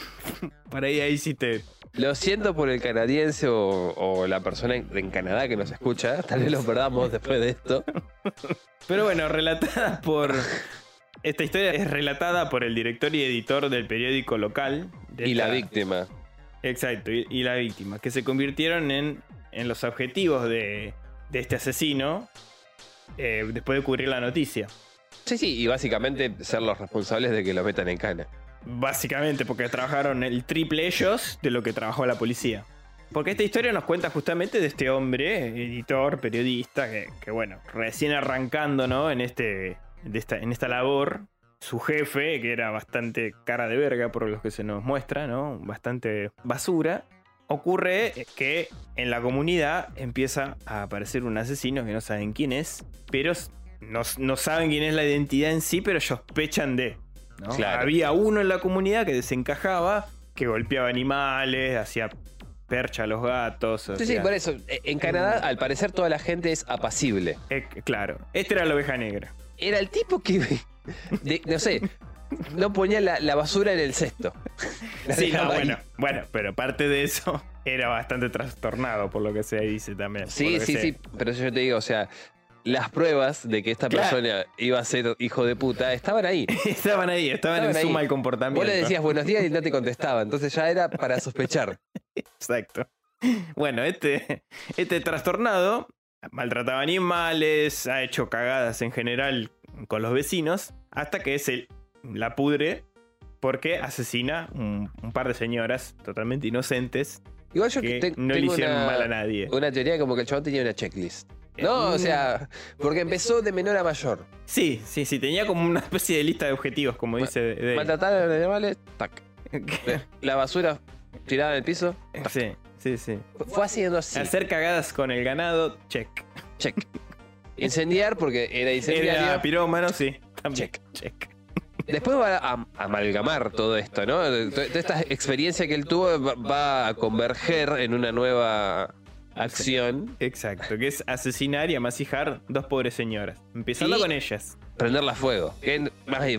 para <laughs> ahí, ahí sí te, Lo siento por el canadiense o, o la persona en, en Canadá que nos escucha. Tal vez lo perdamos después de esto. <laughs> Pero bueno, relatada por. Esta historia es relatada por el director y editor del periódico local. de Y la víctima. Exacto, y, y la víctima, que se convirtieron en, en los objetivos de, de este asesino eh, después de cubrir la noticia. Sí, sí, y básicamente ser los responsables de que lo metan en cana. Básicamente, porque trabajaron el triple ellos de lo que trabajó la policía. Porque esta historia nos cuenta justamente de este hombre, editor, periodista, que, que, bueno, recién arrancando, ¿no? En, este, de esta, en esta labor. Su jefe, que era bastante cara de verga por lo que se nos muestra, ¿no? Bastante basura. Ocurre que en la comunidad empieza a aparecer un asesino que no saben quién es, pero no, no saben quién es la identidad en sí, pero sospechan de. ¿no? Claro. Había uno en la comunidad que desencajaba, que golpeaba animales, hacía percha a los gatos. o Sí, sí, por eso. eh, En Canadá, al parecer, toda la gente es apacible. eh, claro, este era la oveja negra. Era el tipo que. de- no sé. No ponía la, la basura en el cesto. La <laughs> Sí, no, dejaba ahí. bueno, <laughs> bueno, pero parte de eso era bastante trastornado, por lo que se dice también. Sí, sí, sí. Pero eso yo te digo, o sea, las pruebas de que esta Claro. persona iba a ser hijo de puta estaban ahí. <laughs> Estaban ahí, estaban, Estaban en su mal comportamiento. Vos le decías buenos días y no te contestaba. Entonces ya era para sospechar. Exacto. Bueno, este, este trastornado maltrataba animales, ha hecho cagadas en general con los vecinos, hasta que se la pudre porque asesina un, un par de señoras totalmente inocentes Igual yo que te- no le hicieron una, mal a nadie. una teoría como que el chabón tenía una checklist. No, o sea, porque empezó de menor a mayor. Sí, sí, sí, tenía como una especie de lista de objetivos, como dice de- Maltratar a los animales, tac. <laughs> La basura tirada en el piso, Sí, sí, sí. fue haciendo así. Hacer cagadas con el ganado, check. Check. Incendiar porque era incendiario. Era pirómano, sí. También. Check. check. Después va a, amalgamar todo esto, ¿no? Toda esta experiencia que él tuvo va, a converger en una nueva acción. Exacto, que es asesinar y amasijar dos pobres señoras. Empezando Y- con ellas. Prenderla a fuego, que es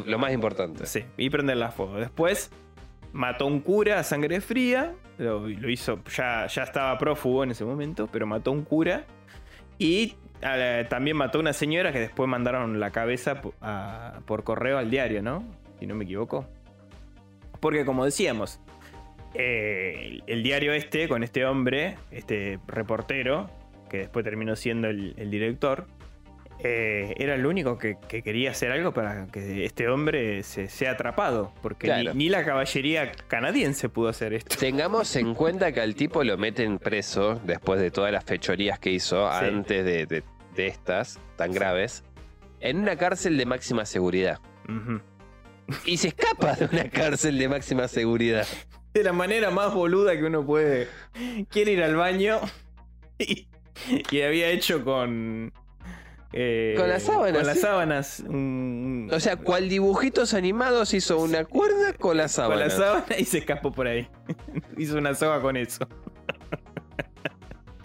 lo más importante. Sí, y prenderla a fuego. Después mató a un cura a sangre fría. Lo, lo hizo, ya, ya estaba prófugo en ese momento, pero mató a un cura. Y también mató a una señora que después mandaron la cabeza por correo al diario, ¿no? Si no me equivoco. Porque como decíamos, el, diario este, con este hombre, este reportero, que después terminó siendo el director, eh, era el único que, que quería hacer algo para que este hombre se sea atrapado. Porque Claro. ni, ni la caballería canadiense pudo hacer esto. Tengamos en cuenta que al tipo lo meten preso después de todas las fechorías que hizo Sí. antes de, de- de estas tan graves, en una cárcel de máxima seguridad. Y se escapa de una cárcel de máxima seguridad. De la manera más boluda que uno puede. Quiere ir al baño <laughs> y, y había hecho con. Eh, Con las sábanas, Con las sí. sábanas. un- O sea, cual dibujitos animados hizo una cuerda con la con sábana. la sábana y se escapó por ahí. <laughs> Hizo una soga con eso.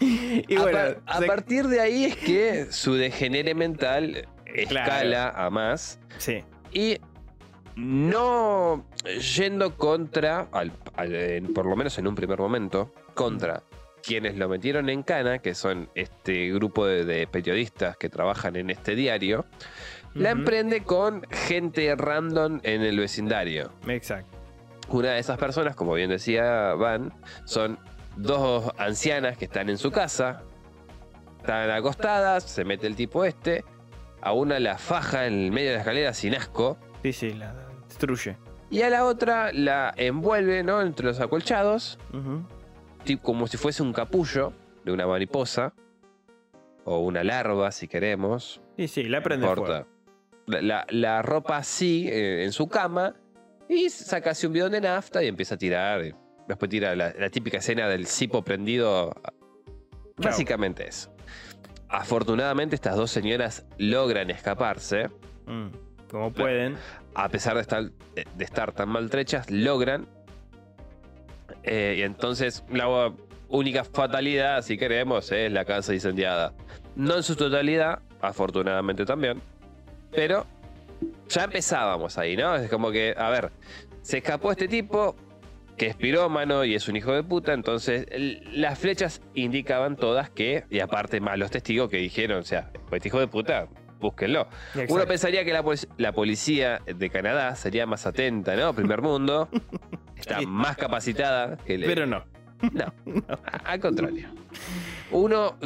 <laughs> y a, bueno, a partir de ahí es que su degenere mental escala a más sí. y no yendo contra, al- al- en- por lo menos en un primer momento, contra quienes lo metieron en cana, que son este grupo de, de periodistas que trabajan en este diario, la emprende con gente random en el vecindario. Exacto. Una de esas personas, como bien decía Van, son dos ancianas que están en su casa, están acostadas, se mete el tipo este, a una la faja en el medio de la escalera sin asco, Sí, sí, la destruye. y a la otra la envuelve ¿no? entre los acolchados, ti- como si fuese un capullo de una mariposa, o una larva si queremos, Sí, sí, la prende importa. La, la- ropa así eh, en su cama y saca así un bidón de nafta y empieza a tirar. y Después tira la, la típica escena del cipo prendido. Básicamente eso. Afortunadamente estas dos señoras logran escaparse. Mm, Como pueden. A pesar de estar, de estar tan maltrechas, logran. Eh, y entonces la única fatalidad, si queremos, es la casa incendiada. No en su totalidad, afortunadamente también. Pero ya empezábamos ahí, ¿no? Es como que, a ver, se escapó este tipo que es pirómano y es un hijo de puta, entonces las flechas indicaban todas que, y aparte más los testigos que dijeron, o sea, este hijo de puta, búsquenlo. Uno pensaría que la, la policía de Canadá sería más atenta, ¿no? Primer mundo, <laughs> está más capacitada que el... Pero no. No, <laughs> al contrario. Uno,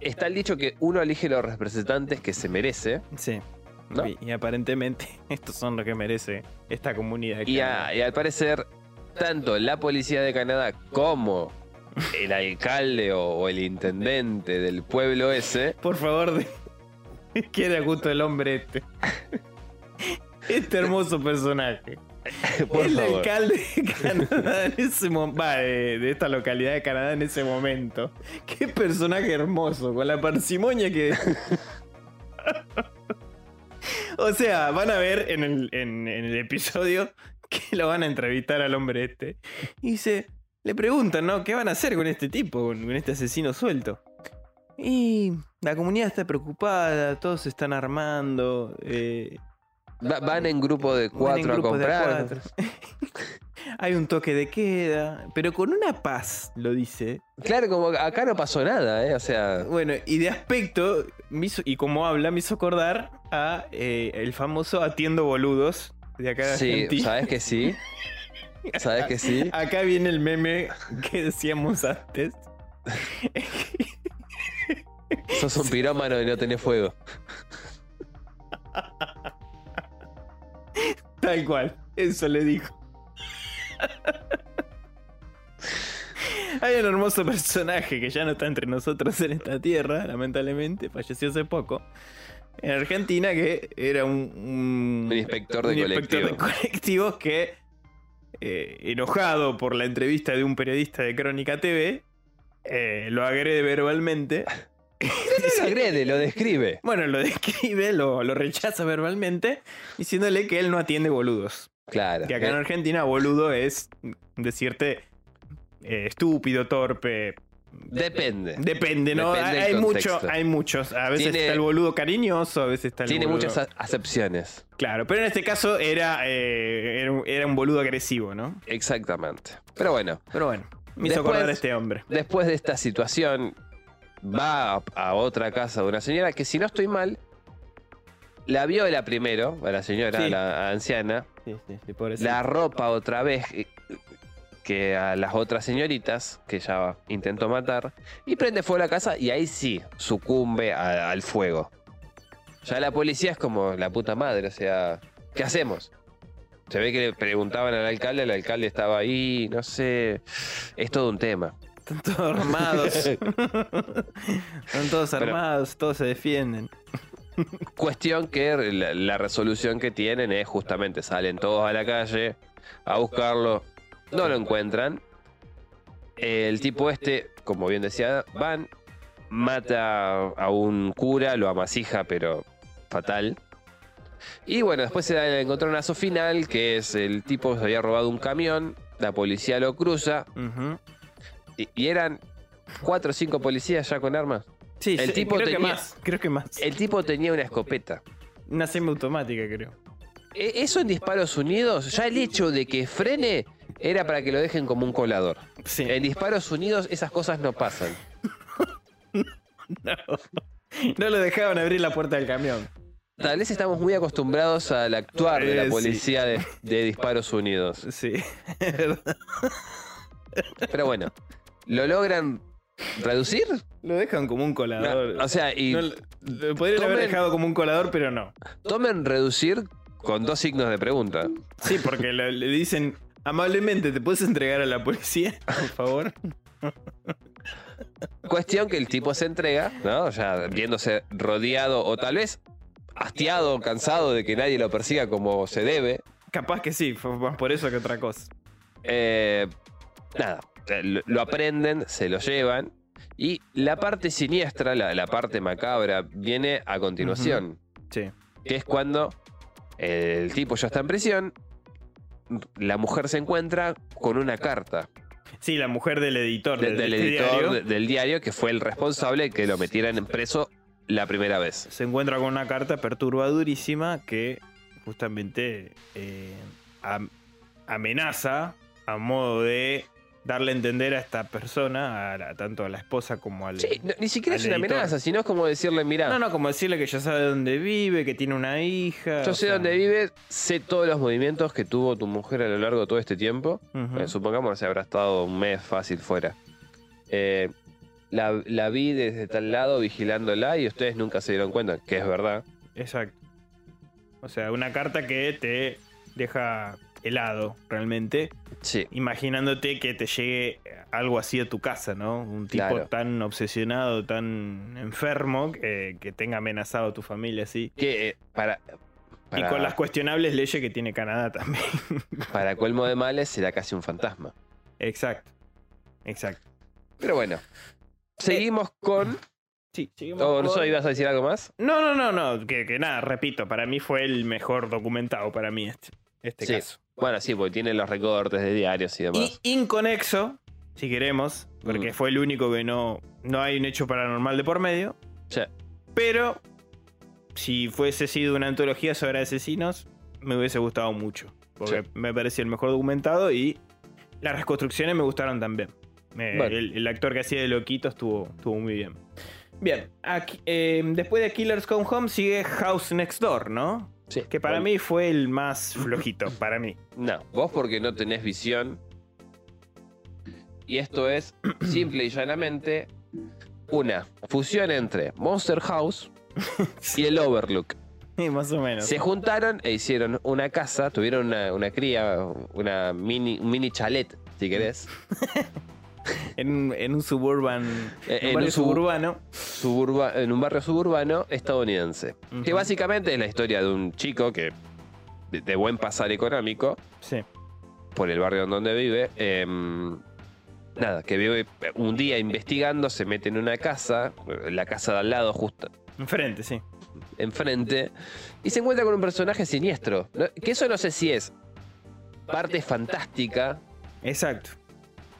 está el dicho que uno elige los representantes que se merece, Sí. ¿no? Y, y aparentemente <laughs> estos son lo que merece esta comunidad. Y, a- y al parecer, tanto la policía de Canadá como el alcalde o, o el intendente del pueblo ese, Por favor, de... <laughs> queda justo el hombre este. <laughs> Este hermoso personaje. por el favor. alcalde de Canadá en ese momento. de, de esta localidad de Canadá en ese momento. Qué personaje hermoso, con la parsimonia que. <laughs> O sea, van a ver en el, en- en el episodio que lo van a entrevistar al hombre este. Y dice, le preguntan, ¿no? ¿Qué van a hacer con este tipo, con este asesino suelto? Y la comunidad está preocupada, todos se están armando. eh, Va- van en grupo de cuatro a comprar. cuatro. <laughs> Hay un toque de queda, pero con una paz, lo dice. Claro, como acá no pasó nada, ¿eh? O sea, Bueno, y de aspecto, me hizo- y como habla, me hizo acordar a eh, el famoso Atiendo Boludos de acá de sí, Argentina. sabes que sí. Sabes que sí. <laughs> Acá viene el meme que decíamos antes. <laughs> Sos un pirómano y no tenés fuego. Tal cual, eso le dijo. Hay un hermoso personaje que ya no está entre nosotros en esta tierra, lamentablemente, falleció hace poco. En Argentina, que era un, un, Un inspector de un inspector de colectivo. colectivos que, eh, enojado por la entrevista de un periodista de Crónica TV, eh, lo agrede verbalmente. Desagrede, lo describe. Bueno, lo describe, lo, lo rechaza verbalmente, diciéndole que él no atiende boludos. Claro. Que acá en Eh, Argentina boludo es decirte eh, estúpido, torpe. Depende. Depende, ¿no? Depende hay, mucho, hay muchos. A veces Tiene- está el boludo cariñoso, a veces está el Tiene boludo- muchas acepciones. Claro, pero en este caso era, eh, era, un, era un boludo agresivo, ¿no? Exactamente. Pero bueno, Pero bueno, me hizo Después- acordar a este hombre. después de esta situación, va a, a otra casa de una señora que, si no estoy mal, la viola primero, a la señora, Sí. la anciana, Sí, sí, la ropa otra vez eh, que a las otras señoritas que ya intentó matar y prende fuego a la casa y ahí sí sucumbe a- al fuego. Ya la policía es como la puta madre, o sea, ¿qué hacemos? Se ve que le preguntaban al alcalde, el alcalde estaba ahí, no sé, es todo un tema. Están todos armados. <laughs> Están todos Pero- armados, todos se defienden. Cuestión que la, la resolución que tienen es justamente salen todos a la calle a buscarlo, no lo encuentran. El tipo este, como bien decía, van, mata a un cura, lo amasija, pero fatal. Y bueno, después se da el encontronazo final, que es el tipo se había robado un camión, la policía lo cruza, Ujú. Y, y eran cuatro o cinco policías ya con armas. Sí, El sí, tipo creo que tenía- más. Creo que más. El tipo tenía una escopeta. Una semiautomática, creo. E- Eso en disparos unidos, ya el hecho de que frene era para que lo dejen como un colador. Sí. En disparos unidos esas cosas no pasan. <laughs> No. No lo dejaban abrir la puerta del camión. Tal vez estamos muy acostumbrados al actuar de Eh, la sí. policía de, de disparos unidos. Sí. <laughs> es verdad. Pero bueno, ¿lo logran reducir? Lo dejan como un colador. No, o sea, y No, lo podrían haber dejado como un colador, pero no. tomen reducir con dos signos de pregunta. Sí, porque le, le dicen amablemente, ¿te puedes entregar a la policía, por favor? Cuestión que el tipo se entrega, ¿no? Ya viéndose rodeado o tal vez hastiado o cansado de que nadie lo persiga como se debe. Capaz que sí, fue más por eso que otra cosa. Eh, nada, lo, lo aprenden, se lo llevan. Y la parte siniestra, la, la parte macabra, viene a continuación. Sí. Que es cuando el tipo ya está en prisión. La mujer se encuentra con una carta Sí, la mujer del editor de- de- del de este editor diario del diario que fue el responsable que lo metieran en preso la primera vez. se encuentra con una carta perturbadurísima que justamente eh, am- amenaza a modo de darle a entender a esta persona, a la- tanto a la esposa como al... Sí, no- ni siquiera es una editor. amenaza, sino es como decirle, mira, No, no, como decirle que ya sabe dónde vive, que tiene una hija. yo sé sea, dónde vive, sé todos los movimientos que tuvo tu mujer a lo largo de todo este tiempo. Eh, supongamos que se habrá estado un mes fácil fuera. Eh, la, la vi desde tal lado vigilándola y ustedes nunca se dieron cuenta, que es verdad. Exacto. O sea, una carta que te deja helado, realmente, Sí, imaginándote que te llegue algo así a tu casa, ¿no? Un tipo Claro. tan obsesionado, tan enfermo, que, que tenga amenazado a tu familia así. que eh, para, Y con las cuestionables leyes que tiene Canadá también. <laughs> para colmo de males será casi un fantasma. Exacto. Exacto. Pero bueno, seguimos con Sí, seguimos Oh, ¿No con- ibas a decir algo más? No, no, no, no. Que, que nada, repito, para mí fue el mejor documentado para mí este, este Sí. caso. Bueno, sí, porque tiene los recortes de diarios y Y demás. inconexo, si queremos, porque Mm. fue el único que no, no hay un hecho paranormal de por medio. Sí. Pero si fuese sido una antología sobre asesinos, me hubiese gustado mucho. Porque Sí. me parecía el mejor documentado y las reconstrucciones me gustaron también. Me- Bueno. el, el actor que hacía de Loquito estuvo, estuvo muy bien. Bien, aquí- eh, después de Killers Come Home sigue House Next Door, ¿no? Sí. Que para Bueno, mí fue el más flojito, para mí. No, vos porque no tenés visión. Y esto es, <clears throat> simple y llanamente, una fusión entre Monster House <laughs> y el Overlook. Sí, más o menos. Se juntaron e hicieron una casa, tuvieron una, una cría, una mini, un mini chalet, si querés. <laughs> En, un- en un suburban. Eh, en un en barrio un sub- suburbano. suburba- en un barrio suburbano estadounidense. Que básicamente es la historia de un chico que, de, de buen pasar económico, Sí. por el barrio en donde vive, em, nada, que vive un día investigando, se mete en una casa, la casa de al lado, justo Enfrente, sí. enfrente, y se encuentra con un personaje siniestro. ¿no? Que eso no sé si es parte fantástica Exacto.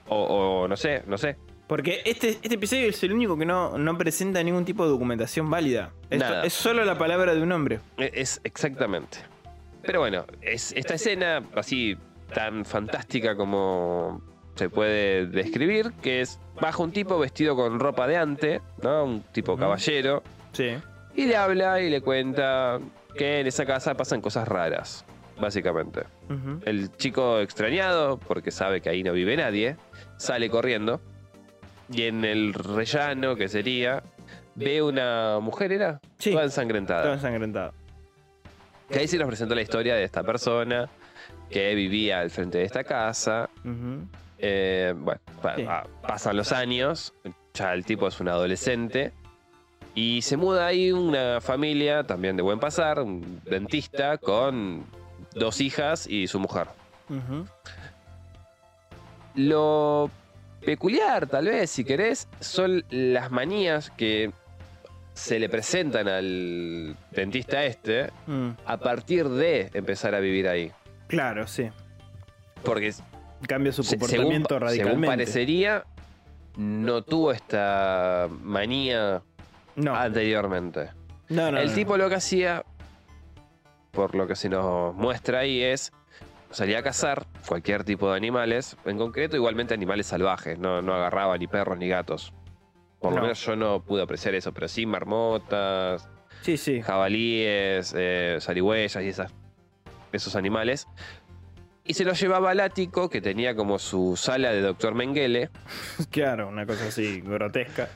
O, o no sé, no sé. Porque este, este episodio es el único que no, no presenta ningún tipo de documentación válida. Esto- Nada. es solo la palabra de un hombre. E- Es exactamente. Pero bueno, es esta escena así tan fantástica como se puede describir, que es baja un tipo vestido con ropa de ante, ¿no? Un tipo caballero, Sí. y le habla y le cuenta que en esa casa pasan cosas raras, básicamente. El chico extrañado, porque sabe que ahí no vive nadie, sale corriendo y en el rellano, que sería, ve una mujer, ¿era? Sí. Toda ensangrentada. Ensangrentado. Que ahí se nos presentó la historia de esta persona que vivía al frente de esta casa. Eh, bueno, Sí. pasan los años, ya el tipo es un adolescente. Y se muda ahí una familia también de buen pasar, un dentista con dos hijas y su mujer. Lo peculiar, tal vez, si querés, son las manías que se le presentan al dentista este Mm. a partir de empezar a vivir ahí. Claro, sí. Porque Cambia su comportamiento según, radicalmente. según parecería, no tuvo esta manía no. anteriormente. no, no, el tipo lo que hacía, por lo que se nos muestra ahí, es salía a cazar cualquier tipo de animales, en concreto igualmente animales salvajes, no, no agarraba ni perros ni gatos. Por lo No. menos yo no pude apreciar eso, pero sí marmotas, Sí, sí. jabalíes, eh, zarigüeyas y esas, esos animales. Y se los llevaba al ático, que tenía como su sala de doctor Mengele. <laughs> Claro, una cosa así grotesca.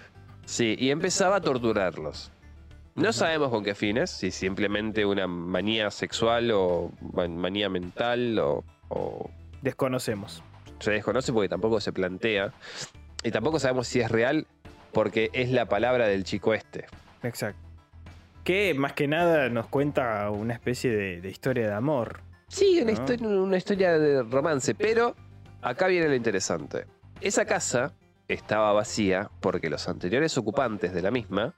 Sí, y empezaba a torturarlos. No sabemos con qué fines, si simplemente una manía sexual o man- manía mental o, o Desconocemos. se desconoce porque tampoco se plantea. Y tampoco sabemos si es real porque es la palabra del chico este. Exacto. Que más que nada nos cuenta una especie de, de historia de amor. Sí, una, historia, una historia de romance, pero acá viene lo interesante. Esa casa estaba vacía porque los anteriores ocupantes de la misma,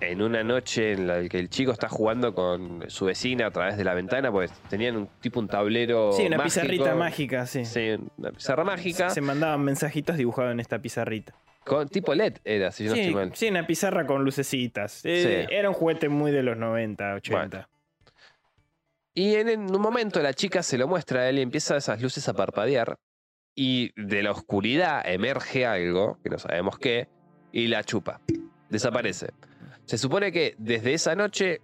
en una noche en la que el chico está jugando con su vecina a través de la ventana, pues tenían un tipo un tablero. Sí, una mágico. pizarrita mágica, sí. Sí, una pizarra mágica. Se mandaban mensajitos dibujados en esta pizarrita. Con tipo LED era, si yo no Sí, estoy mal. sí, una pizarra con lucecitas. Eh, Sí. Era un juguete muy de los 90, 80. Y en, en un momento la chica se lo muestra a él y empieza esas luces a parpadear. Y de la oscuridad emerge algo, que no sabemos qué, y la chupa. Desaparece. Se supone que desde esa noche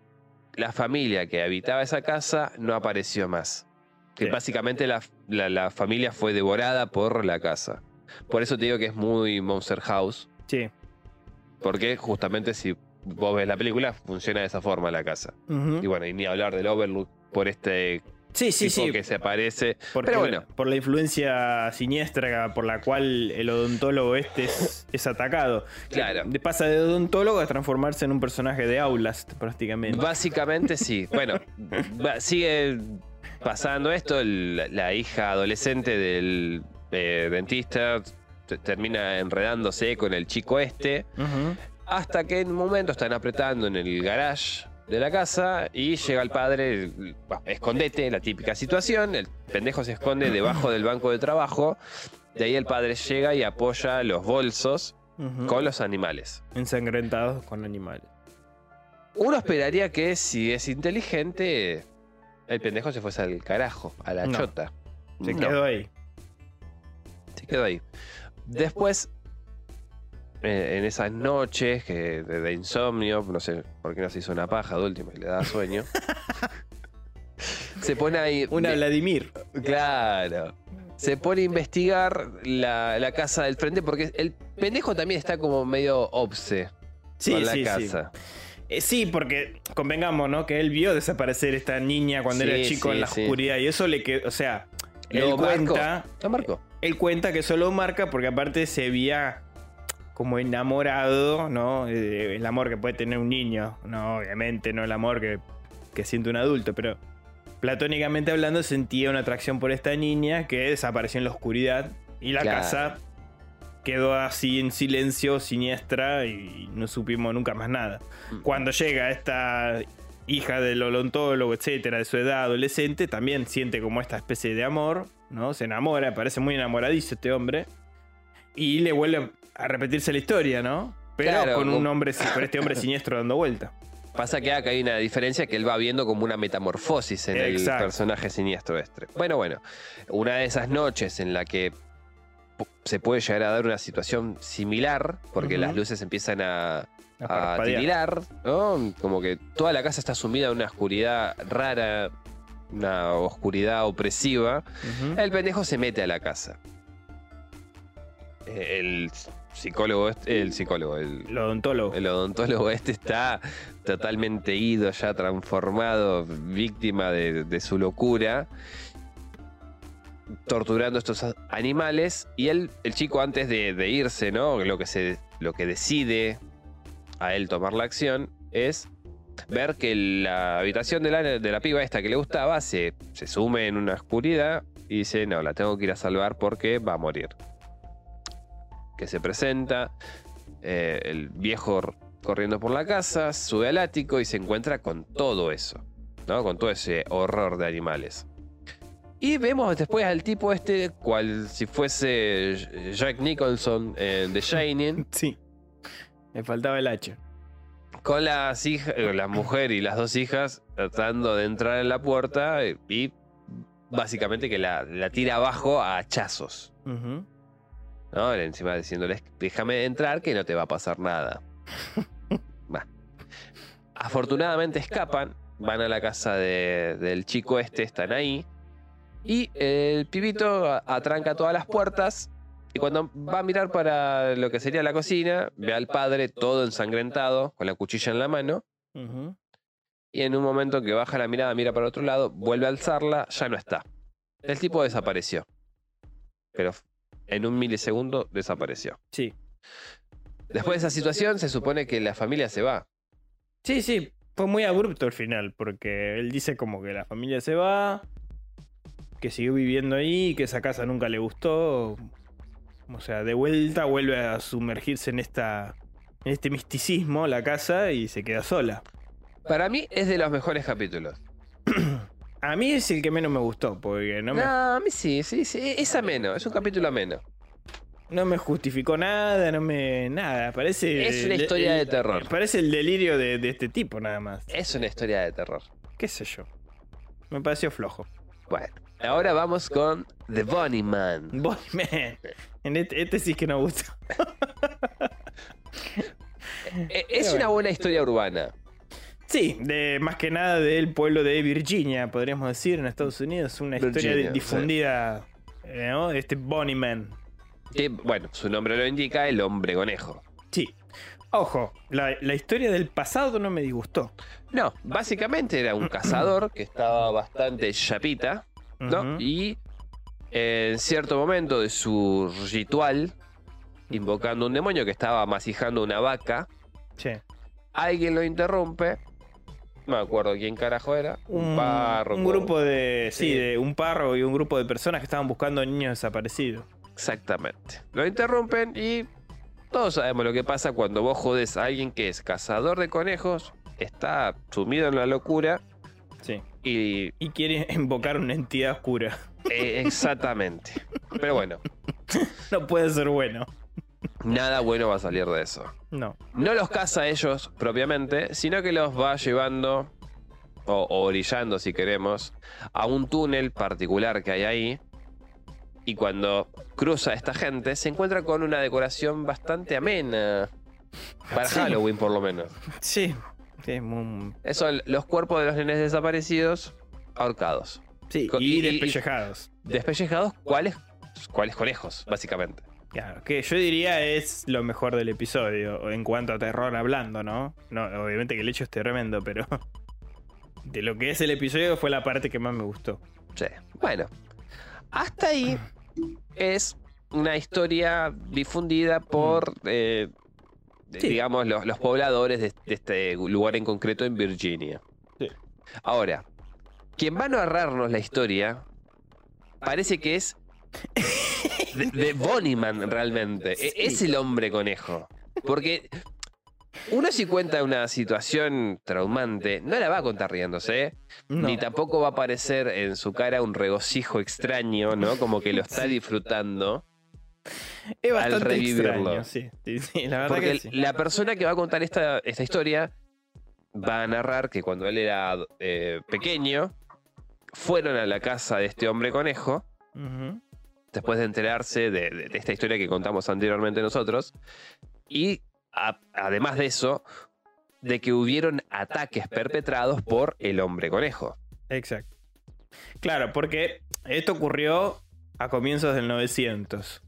la familia que habitaba esa casa no apareció más. Que Sí. básicamente la, la- la familia fue devorada por la casa. Por eso te digo que es muy Monster House. Sí. Porque justamente si vos ves la película, funciona de esa forma la casa. Y bueno, y ni hablar del Overlook por este Sí, sí, tipo sí. que se aparece. Porque Pero bueno. Por la influencia siniestra por la cual el odontólogo este es, es atacado. Claro. De- Pasa de odontólogo a transformarse en un personaje de Outlast, prácticamente. Básicamente sí. <laughs> Bueno, sigue pasando esto. el- la hija adolescente del eh, dentista te- termina enredándose con el chico este. Hasta que en un momento están apretando en el garage de la casa y llega el padre, escondete, la típica situación, el pendejo se esconde debajo del banco de trabajo, de ahí el padre llega y apoya los bolsos con los animales. Ensangrentados con animales. Uno esperaría que si es inteligente, el pendejo se fuese al carajo, a la No. chota. Se No, quedó ahí. se quedó ahí. Después, en esas noches que de, de insomnio, no sé por qué no se hizo una paja de último y le daba sueño, se pone ahí. Una de- Vladimir. Claro. Se pone a investigar la, la casa del frente porque el pendejo también está como medio obse Sí, con la sí, sí. casa. Eh, sí, porque convengamos, ¿no? Que él vio desaparecer esta niña cuando era chico en la oscuridad y eso le quedó, o sea, Lo él marcó. cuenta, ¿Lo marcó? él cuenta que eso lo marca porque aparte se veía como enamorado, ¿no? El amor que puede tener un niño, no, obviamente no el amor que, que siente un adulto, pero platónicamente hablando sentía una atracción por esta niña que desapareció en la oscuridad y la Claro. casa quedó así en silencio, siniestra y no supimos nunca más nada. Cuando llega esta hija del odontólogo, etcétera, de su edad adolescente, también siente como esta especie de amor, ¿no? Se enamora, parece muy enamoradizo este hombre. Y le vuelve a repetirse la historia, ¿no? Pero Claro, con un hombre, con este hombre siniestro dando vuelta. Pasa que acá hay una diferencia que él va viendo como una metamorfosis en el personaje siniestro este. Bueno, bueno, una de esas noches en la que se puede llegar a dar una situación similar, porque las luces empiezan a, A ¿no? Como que toda la casa está sumida en una oscuridad rara, una oscuridad opresiva. El pendejo se mete a la casa. Eh, El psicólogo, este- el psicólogo, el, El odontólogo. el odontólogo este está totalmente ido, ya transformado, víctima de, de su locura, torturando a estos animales. Y él, el chico, antes de, de irse, ¿no? Lo que, se, lo que decide a él tomar la acción es ver que la habitación de la, de la piba esta que le gustaba se, se sume en una oscuridad y dice, no, la tengo que ir a salvar porque va a morir. Que se presenta, eh, el viejo corriendo por la casa, sube al ático y se encuentra con todo eso, ¿no? Con todo ese horror de animales. Y vemos después al tipo este, cual si fuese Jack Nicholson en The Shining, <laughs> Sí. Le faltaba el hacha. con las hijas, eh, la mujer y las dos hijas tratando de entrar en la puerta eh, y básicamente que la, la tira abajo a hachazos. ¿No? Encima diciéndoles, déjame entrar que no te va a pasar nada. <laughs> Va. Afortunadamente escapan, van a la casa de- del chico este, están ahí. Y el pibito atranca todas las puertas. Y cuando va a mirar para lo que sería la cocina, ve al padre todo ensangrentado, con la cuchilla en la mano. Y en un momento que baja la mirada, mira para otro lado, vuelve a alzarla, ya no está. El tipo desapareció. Pero en un milisegundo desapareció. Sí. Después de esa situación, se supone que la familia se va. Sí, sí. Fue muy abrupto el final, porque él dice como que la familia se va, que siguió viviendo ahí, que esa casa nunca le gustó. O sea, de vuelta vuelve a sumergirse en esta. en este misticismo, la casa, y se queda sola. Para mí es de los mejores capítulos. <clears throat> A mí es el que menos me gustó, porque no No, me, a mí sí, sí, sí. Es ameno, es un capítulo ameno. no me justificó nada, no me. nada. Parece. Es una historia de terror. Parece el delirio de, de este tipo, nada más. Es una historia de terror. ¿Qué sé yo? Me pareció flojo. Bueno, ahora vamos con The Bunny Man. Boy, man. <laughs> En este, este sí que no gusta. <laughs> Eh, Es una buena historia urbana. Sí, de, más que nada del pueblo de Virginia, podríamos decir, en Estados Unidos. Una historia Virginia, difundida, eh, ¿no? Este Bonnie Man. Que, bueno, su nombre lo indica, el hombre conejo. Sí. Ojo, la, la historia del pasado no me disgustó. No, básicamente era un cazador que estaba bastante chapita, ¿no? Y en cierto momento de su ritual, invocando un demonio que estaba masijando una vaca, Sí. alguien lo interrumpe. No me acuerdo quién carajo era. Un, párroco. un grupo de. Sí, Sí. de un párroco y un grupo de personas que estaban buscando niños desaparecidos. Exactamente. Lo interrumpen y Todos sabemos lo que pasa cuando vos jodes a alguien que es cazador de conejos, está sumido en la locura Sí. y Y quiere <laughs> invocar una entidad oscura. eh, exactamente. Pero bueno, <laughs> No puede ser bueno. Nada bueno va a salir de eso. No. No los caza a ellos propiamente, sino que los va llevando o, o orillando, si queremos, a un túnel particular que hay ahí. Y cuando cruza esta gente, se encuentra con una decoración bastante amena. Para Sí. Halloween, por lo menos. Sí. Sí, muy- Eso, los cuerpos de los nenes desaparecidos, ahorcados. sí, y- y- despellejados. Despellejados, ¿cuáles? ¿Cuáles conejos, básicamente? Claro, que yo diría es lo mejor del episodio en cuanto a terror hablando, ¿no? No, obviamente que el hecho es tremendo, pero <laughs> de lo que es el episodio fue la parte que más me gustó. Sí. Bueno, hasta ahí es una historia difundida por, eh, Sí. digamos, los, los pobladores de, de este lugar en concreto en Virginia. Sí. Ahora, quien va a narrarnos la historia parece que es de, de realmente. E- Sí. Es el hombre conejo. Porque uno si cuenta una situación traumante, no la va a contar riéndose. No. Ni tampoco va a aparecer en su cara un regocijo extraño, ¿no? Como que lo está disfrutando. es bastante revivirlo. extraño, sí. Sí, sí, la verdad Porque que sí. la persona que va a contar esta, esta historia va a narrar que cuando él era eh, pequeño, fueron a la casa de este hombre conejo, Ujú. Después de enterarse de, de- de esta historia que contamos anteriormente nosotros, y a- además de eso, de que hubieron ataques perpetrados por el hombre conejo. Exacto. Claro, porque esto ocurrió a comienzos del 900.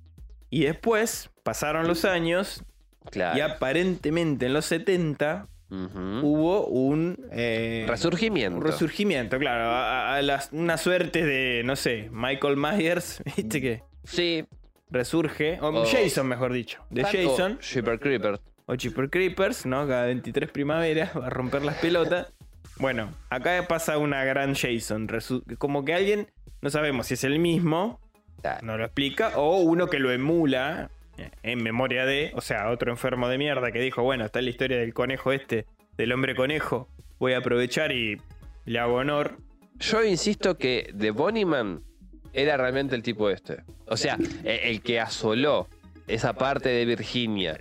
Y después pasaron los años Claro. y aparentemente en los 70 Hubo un... eh, Resurgimiento. Un resurgimiento, claro. A, a- a las- una suerte de, no sé, Michael Myers, <laughs> ¿viste que? sí. Resurge. O O- Jason, mejor dicho. De Jason. Super Creeper. O Chipper Creepers, ¿no? Cada 23 primaveras <laughs> va a romper las pelotas. Bueno, acá pasa una gran Jason. Como que alguien, no sabemos si es el mismo, no lo explica, o uno que lo emula en memoria de, o sea, otro enfermo de mierda que dijo, bueno, está la historia del conejo este, del hombre conejo, voy a aprovechar y le hago honor. Yo insisto que The Bonnyman era realmente el tipo este. O sea, e- el que asoló esa parte de Virginia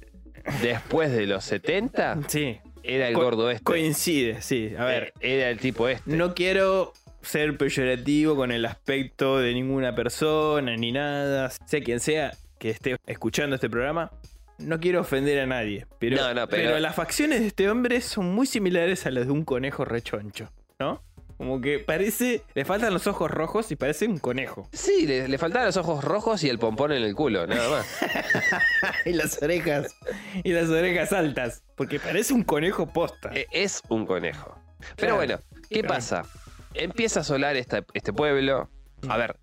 después de los 70 Sí, era el Co- gordo este. coincide, sí. A ver, Eh, Era el tipo este. no quiero ser peyorativo con el aspecto de ninguna persona ni nada, sea quien sea que esté escuchando este programa. No quiero ofender a nadie, pero, No, no, pero- pero las facciones de este hombre son muy similares a las de un conejo rechoncho, ¿no? Como que parece, le faltan los ojos rojos y parece un conejo. Sí, le, le faltaban los ojos rojos y el pompón en el culo, nada más. <laughs> y las orejas, y las orejas altas, porque parece un conejo posta. E- es un conejo. Pero Claro. bueno, ¿qué pasa? Empieza a asolar esta- este pueblo. A ver,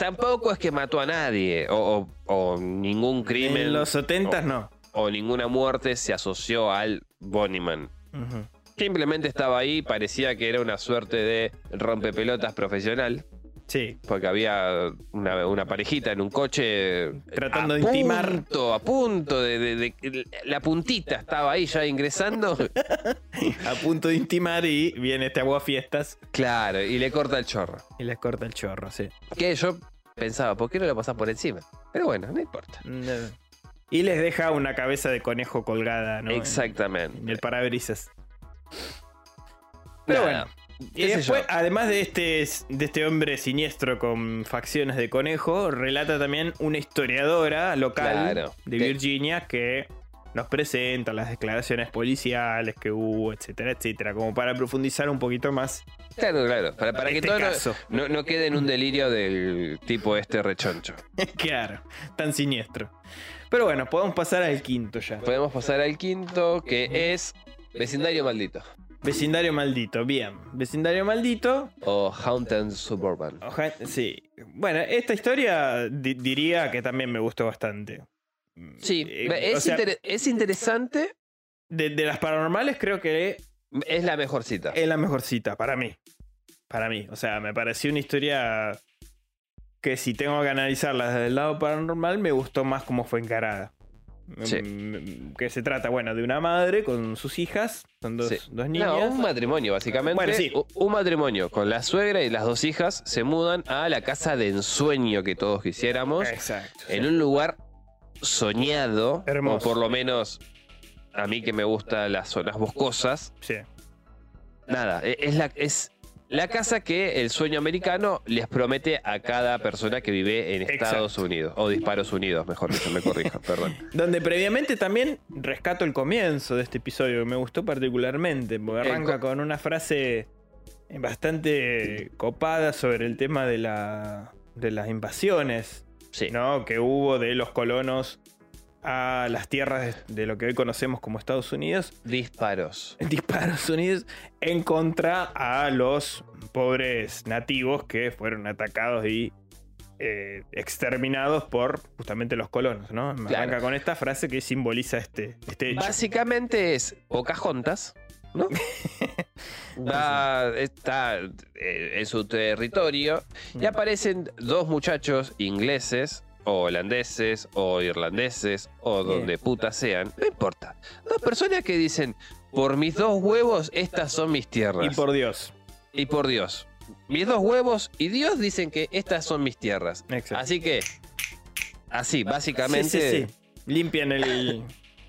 tampoco es que mató a nadie o, o- o ningún crimen en los 70 no. o ninguna muerte se asoció al Bonnyman. Ujú. Simplemente estaba ahí, parecía que era una suerte de rompepelotas profesional, Sí, porque había una, una parejita en un coche. Tratando a de intimar. Punto, a punto de, de- de- La puntita estaba ahí ya ingresando. <laughs> a punto de intimar y viene este aguafiestas claro, y le corta el chorro. y les corta el chorro, sí. Que yo pensaba, ¿por qué no lo pasás por encima? Pero bueno, no importa. No. Y les deja una cabeza de conejo colgada, ¿no? Exactamente. En el parabrisas. Pero Nada, bueno. Y después, además de este, de este hombre siniestro con facciones de conejo, relata también una historiadora local Claro. de Virginia que nos presenta las declaraciones policiales que hubo, etcétera, etcétera, como para profundizar un poquito más Claro, claro. Para, para que este todo no- caso. no, no quede en un delirio del tipo este rechoncho. <laughs> claro, tan siniestro. Pero bueno, podemos pasar al quinto ya. Podemos pasar al quinto, que es Vecindario Maldito. Vecindario maldito, bien. Vecindario maldito. O Haunted Suburban. Sí. Bueno, esta historia di- diría que también me gustó bastante. Sí, Eh, es, o sea, inter- es interesante. de, de las paranormales creo que Es la mejor cita. es la mejor cita para mí. Para mí. O sea, me pareció una historia que si tengo que analizarla desde el lado paranormal me gustó más cómo fue encarada. Sí. mm, Que se trata, bueno, de una madre con sus hijas, son dos, Sí. dos niñas. No, un matrimonio, básicamente. Bueno, sí. Un matrimonio con la suegra y las dos hijas se mudan a la casa de ensueño que todos quisiéramos. Exacto. en un lugar soñado, Hermoso. o por lo menos a mí que me gustan las zonas boscosas. Sí. Nada, e- es la, es la casa que el sueño americano les promete a cada persona que vive en Estados Unidos, o Disparos Unidos, mejor dicho, me corrijo, <laughs> perdón. Donde previamente también rescato el comienzo de este episodio, que me gustó particularmente, porque arranca co- con una frase bastante copada sobre el tema de, la, de las invasiones Sí, ¿no? que hubo de los colonos a las tierras de, de lo que hoy conocemos como Estados Unidos, disparos. <laughs> disparos unidos en contra a los pobres nativos que fueron atacados y eh, exterminados por justamente los colonos, ¿no? Me Claro. Arranca con esta frase que simboliza este, este hecho. Básicamente es Pocahontas, ¿no? <laughs> Va- está eh, en su territorio y aparecen dos muchachos ingleses o holandeses o irlandeses o donde putas sean, no importa. Dos personas que dicen, por mis dos huevos, estas son mis tierras. Y por Dios. Y por Dios. Mis dos huevos y Dios dicen que estas son mis tierras. Exacto. Así que, así, básicamente... Sí, sí, sí. Limpian el,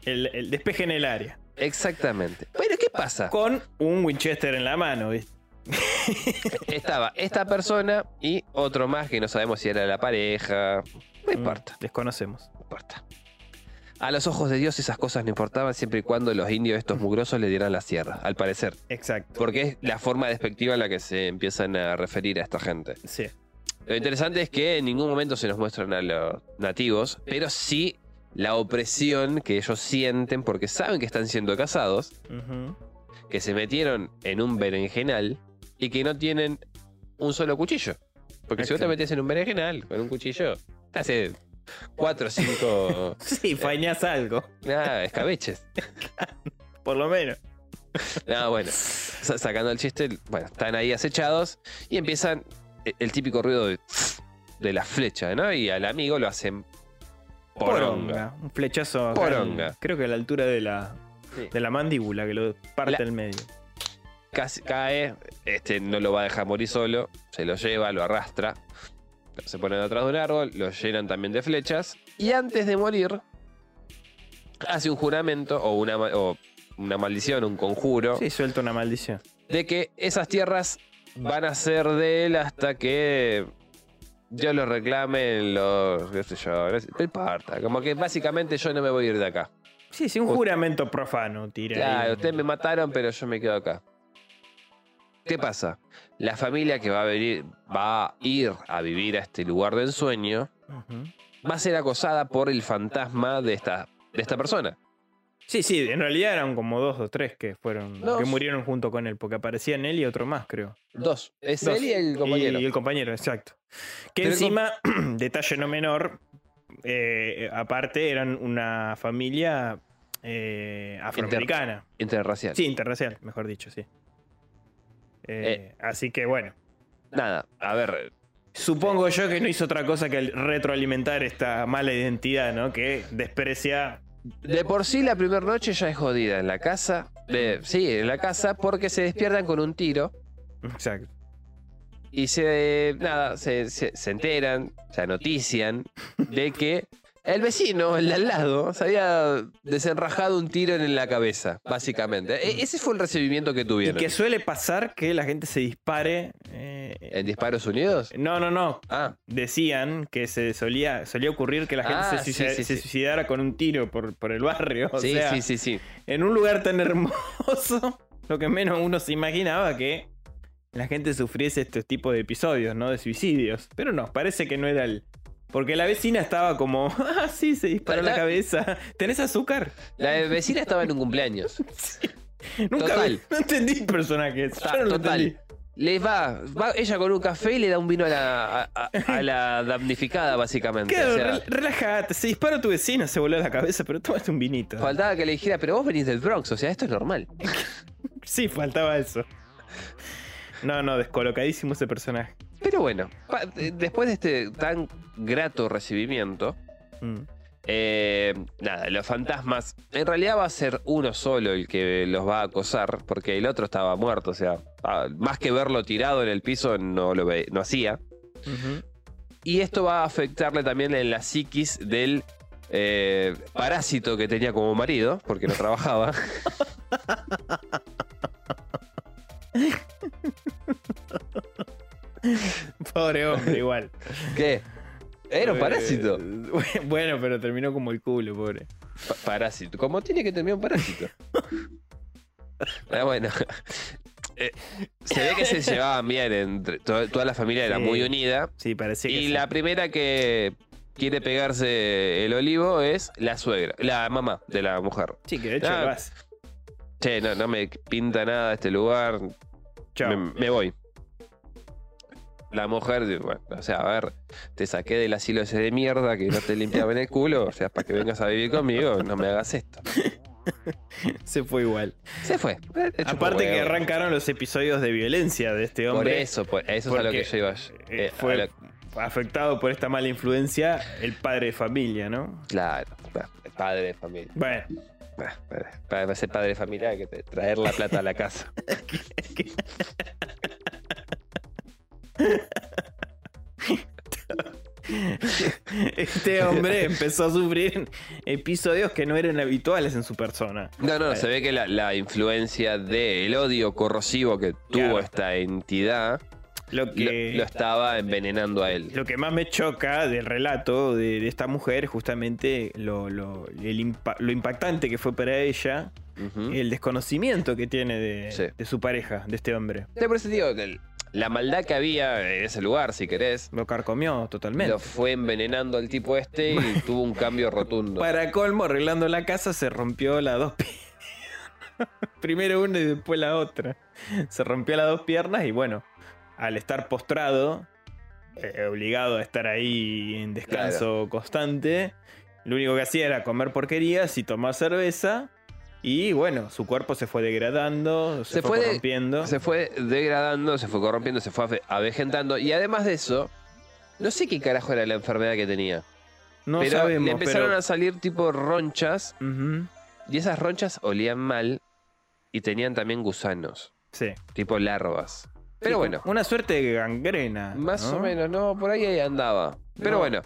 el, el despeje en el área. Exactamente. Pero, ¿qué pasa? Con un Winchester en la mano, ¿viste? <laughs> Estaba esta persona y otro más que no sabemos si era la pareja. No importa, Mm, Desconocemos. no importa. A los ojos de Dios esas cosas no importaban siempre y cuando los indios estos mugrosos le dieran las tierras, al parecer. Exacto. Porque es la forma despectiva en la que se empiezan a referir a esta gente. Sí. Lo interesante es que en ningún momento se nos muestran a los nativos, pero sí la opresión que ellos sienten porque saben que están siendo casados, que se metieron en un berenjenal y que no tienen un solo cuchillo. Porque si vos te metes en un berenjenal con un cuchillo, te hace cuatro o cinco <laughs> Sí, fañas algo, ah, escabeches. <laughs> por lo menos. No, bueno, sa- sacando el chiste, bueno, están ahí acechados y empiezan e- el típico ruido de, de la flecha, ¿no? Y al amigo lo hacen poronga. Un flechazo. acá Poronga. en- creo que a la altura de la, Sí. de la mandíbula, que lo parte La- al medio. Casi cae, este no lo va a dejar morir solo, se lo lleva, lo arrastra, se ponen atrás de un árbol, lo llenan también de flechas y antes de morir hace un juramento o una, o una maldición, un conjuro Sí, suelta una maldición. de que esas tierras van a ser de él hasta que yo lo reclame en los, qué sé yo, no importa, como que básicamente yo no me voy a ir de acá. Sí, sí, un Ju- juramento profano, tira. ahí. Claro, ustedes me mataron, pero yo me quedo acá. ¿Qué pasa? La familia que va a, venir, va a ir a vivir a este lugar de ensueño va a ser acosada por el fantasma de esta, de esta persona. Sí, sí, en realidad eran como dos o tres que fueron, Dos. que murieron junto con él, porque aparecían él y otro más, creo. Dos. Es Dos. él y el compañero. Y el compañero, exacto. Que Pero encima, <clears throat> detalle no menor, eh, aparte eran una familia eh, afroamericana. Interracial. Sí, interracial, mejor dicho, sí. Eh, Así que bueno, Nada, a ver, supongo yo que no hizo otra cosa que retroalimentar esta mala identidad, ¿no? Que desprecia. de por sí la primera noche ya es jodida en la casa. De, sí, en la casa porque se despiertan con un tiro Exacto. Y se, nada, se, se- se enteran, se notician de que el vecino, el de al lado, se había desenrajado un tiro en la cabeza, básicamente. E- ese fue el recibimiento que Y tuvieron. que suele pasar que la gente se dispare. eh, ¿En Disparos Unidos? no, no, no. Ah, Decían que se solía, solía ocurrir que la gente Ah, se, sí, suicida- sí, se sí. suicidara con un tiro por, por el barrio. O sí, sea, sí, sí, sí. en un lugar tan hermoso, <laughs> lo que menos uno se imaginaba que la gente sufriese este tipo de episodios, ¿no? De suicidios. Pero no, parece que no era el. Porque la vecina estaba como, <laughs> ah, sí, se disparó la la- cabeza. <laughs> ¿Tenés azúcar? La vecina estaba en un cumpleaños. <laughs> Nunca Total. vi- no entendí el personaje. Yo no lo total. entendí. Le va, va ella con un café y le da un vino a la, a, la damnificada, básicamente. Claro, O sea, rel- relájate, se disparó tu vecina, se voló la cabeza, pero tomaste un vinito. faltaba que le dijera, pero vos venís del Bronx, o sea, esto es normal. Sí, faltaba eso. No, no, descolocadísimo ese personaje. Pero bueno, después de este tan grato recibimiento, Mm. Eh, nada, los fantasmas. En realidad va a ser uno solo el que los va a acosar, porque el otro estaba muerto. O sea, ah, más que verlo tirado en el piso, no lo ve- no hacía. Y esto va a afectarle también en la psiquis del eh, parásito que tenía como marido, porque no trabajaba. <laughs> <laughs> Pobre hombre, igual. ¿Qué? Era un parásito. Eh, <laughs> bueno, pero terminó como el culo, pobre. Pa- parásito. ¿Cómo tiene que terminar un parásito? <laughs> Ah, bueno. Eh, se ve que se llevaban bien entre to- toda la familia era Sí. muy unida. Sí, parecía que Y sí. la primera que quiere pegarse el olivo es la suegra, la mamá de la mujer. Sí, que de hecho Ah, vas. Che, no, no me pinta nada este lugar. Chao. Me, me voy. La mujer, bueno, o sea, a ver, te saqué del asilo ese de mierda que no te limpiaba en el culo, o sea, para que vengas a vivir conmigo, no me hagas esto. <laughs> Se fue igual. Se fue. Eh, hecho por Aparte que arrancaron los episodios de violencia de este Por hombre. eso, por- eso es a lo que yo iba. eh, eh, a fue lo- afectado por esta mala influencia el padre de familia, ¿no? claro, el padre de familia. Bueno, Para, para ser padre de familia hay que traer la plata a la casa. <laughs> este hombre empezó a sufrir episodios que no eran habituales en su persona. No, no, se ve que la, la influencia del odio corrosivo que tuvo Claro. esta entidad Lo lo, que, lo estaba envenenando a él. lo que más me choca del relato de, de esta mujer es justamente lo, lo- el impa- lo impactante que fue para ella Ujú. el desconocimiento que tiene de, Sí. de su pareja, de este hombre. Sí, por eso te digo, que la maldad que había en ese lugar, si querés, Lo carcomió totalmente. lo fue envenenando al tipo este y <laughs> tuvo un cambio rotundo. Para colmo, arreglando la casa, se rompió las dos piernas. <laughs> Primero una y después la otra. Se rompió las dos piernas y bueno, al estar postrado, eh, obligado a estar ahí en descanso constante, lo único que hacía era comer porquerías y tomar cerveza. Y bueno, su cuerpo se fue degradando, se, Se fue, fue de- corrompiendo. Se fue degradando, se fue corrompiendo, se fue ave- avejentando. Y además de eso, no sé qué carajo era la enfermedad que tenía. no pero sabemos, le empezaron pero... a salir tipo ronchas. Y esas ronchas olían mal. Y tenían también gusanos, Sí. tipo larvas. Pero Sí, bueno, Una suerte de gangrena. más ¿no? o menos, no, por ahí andaba. Pero No. bueno,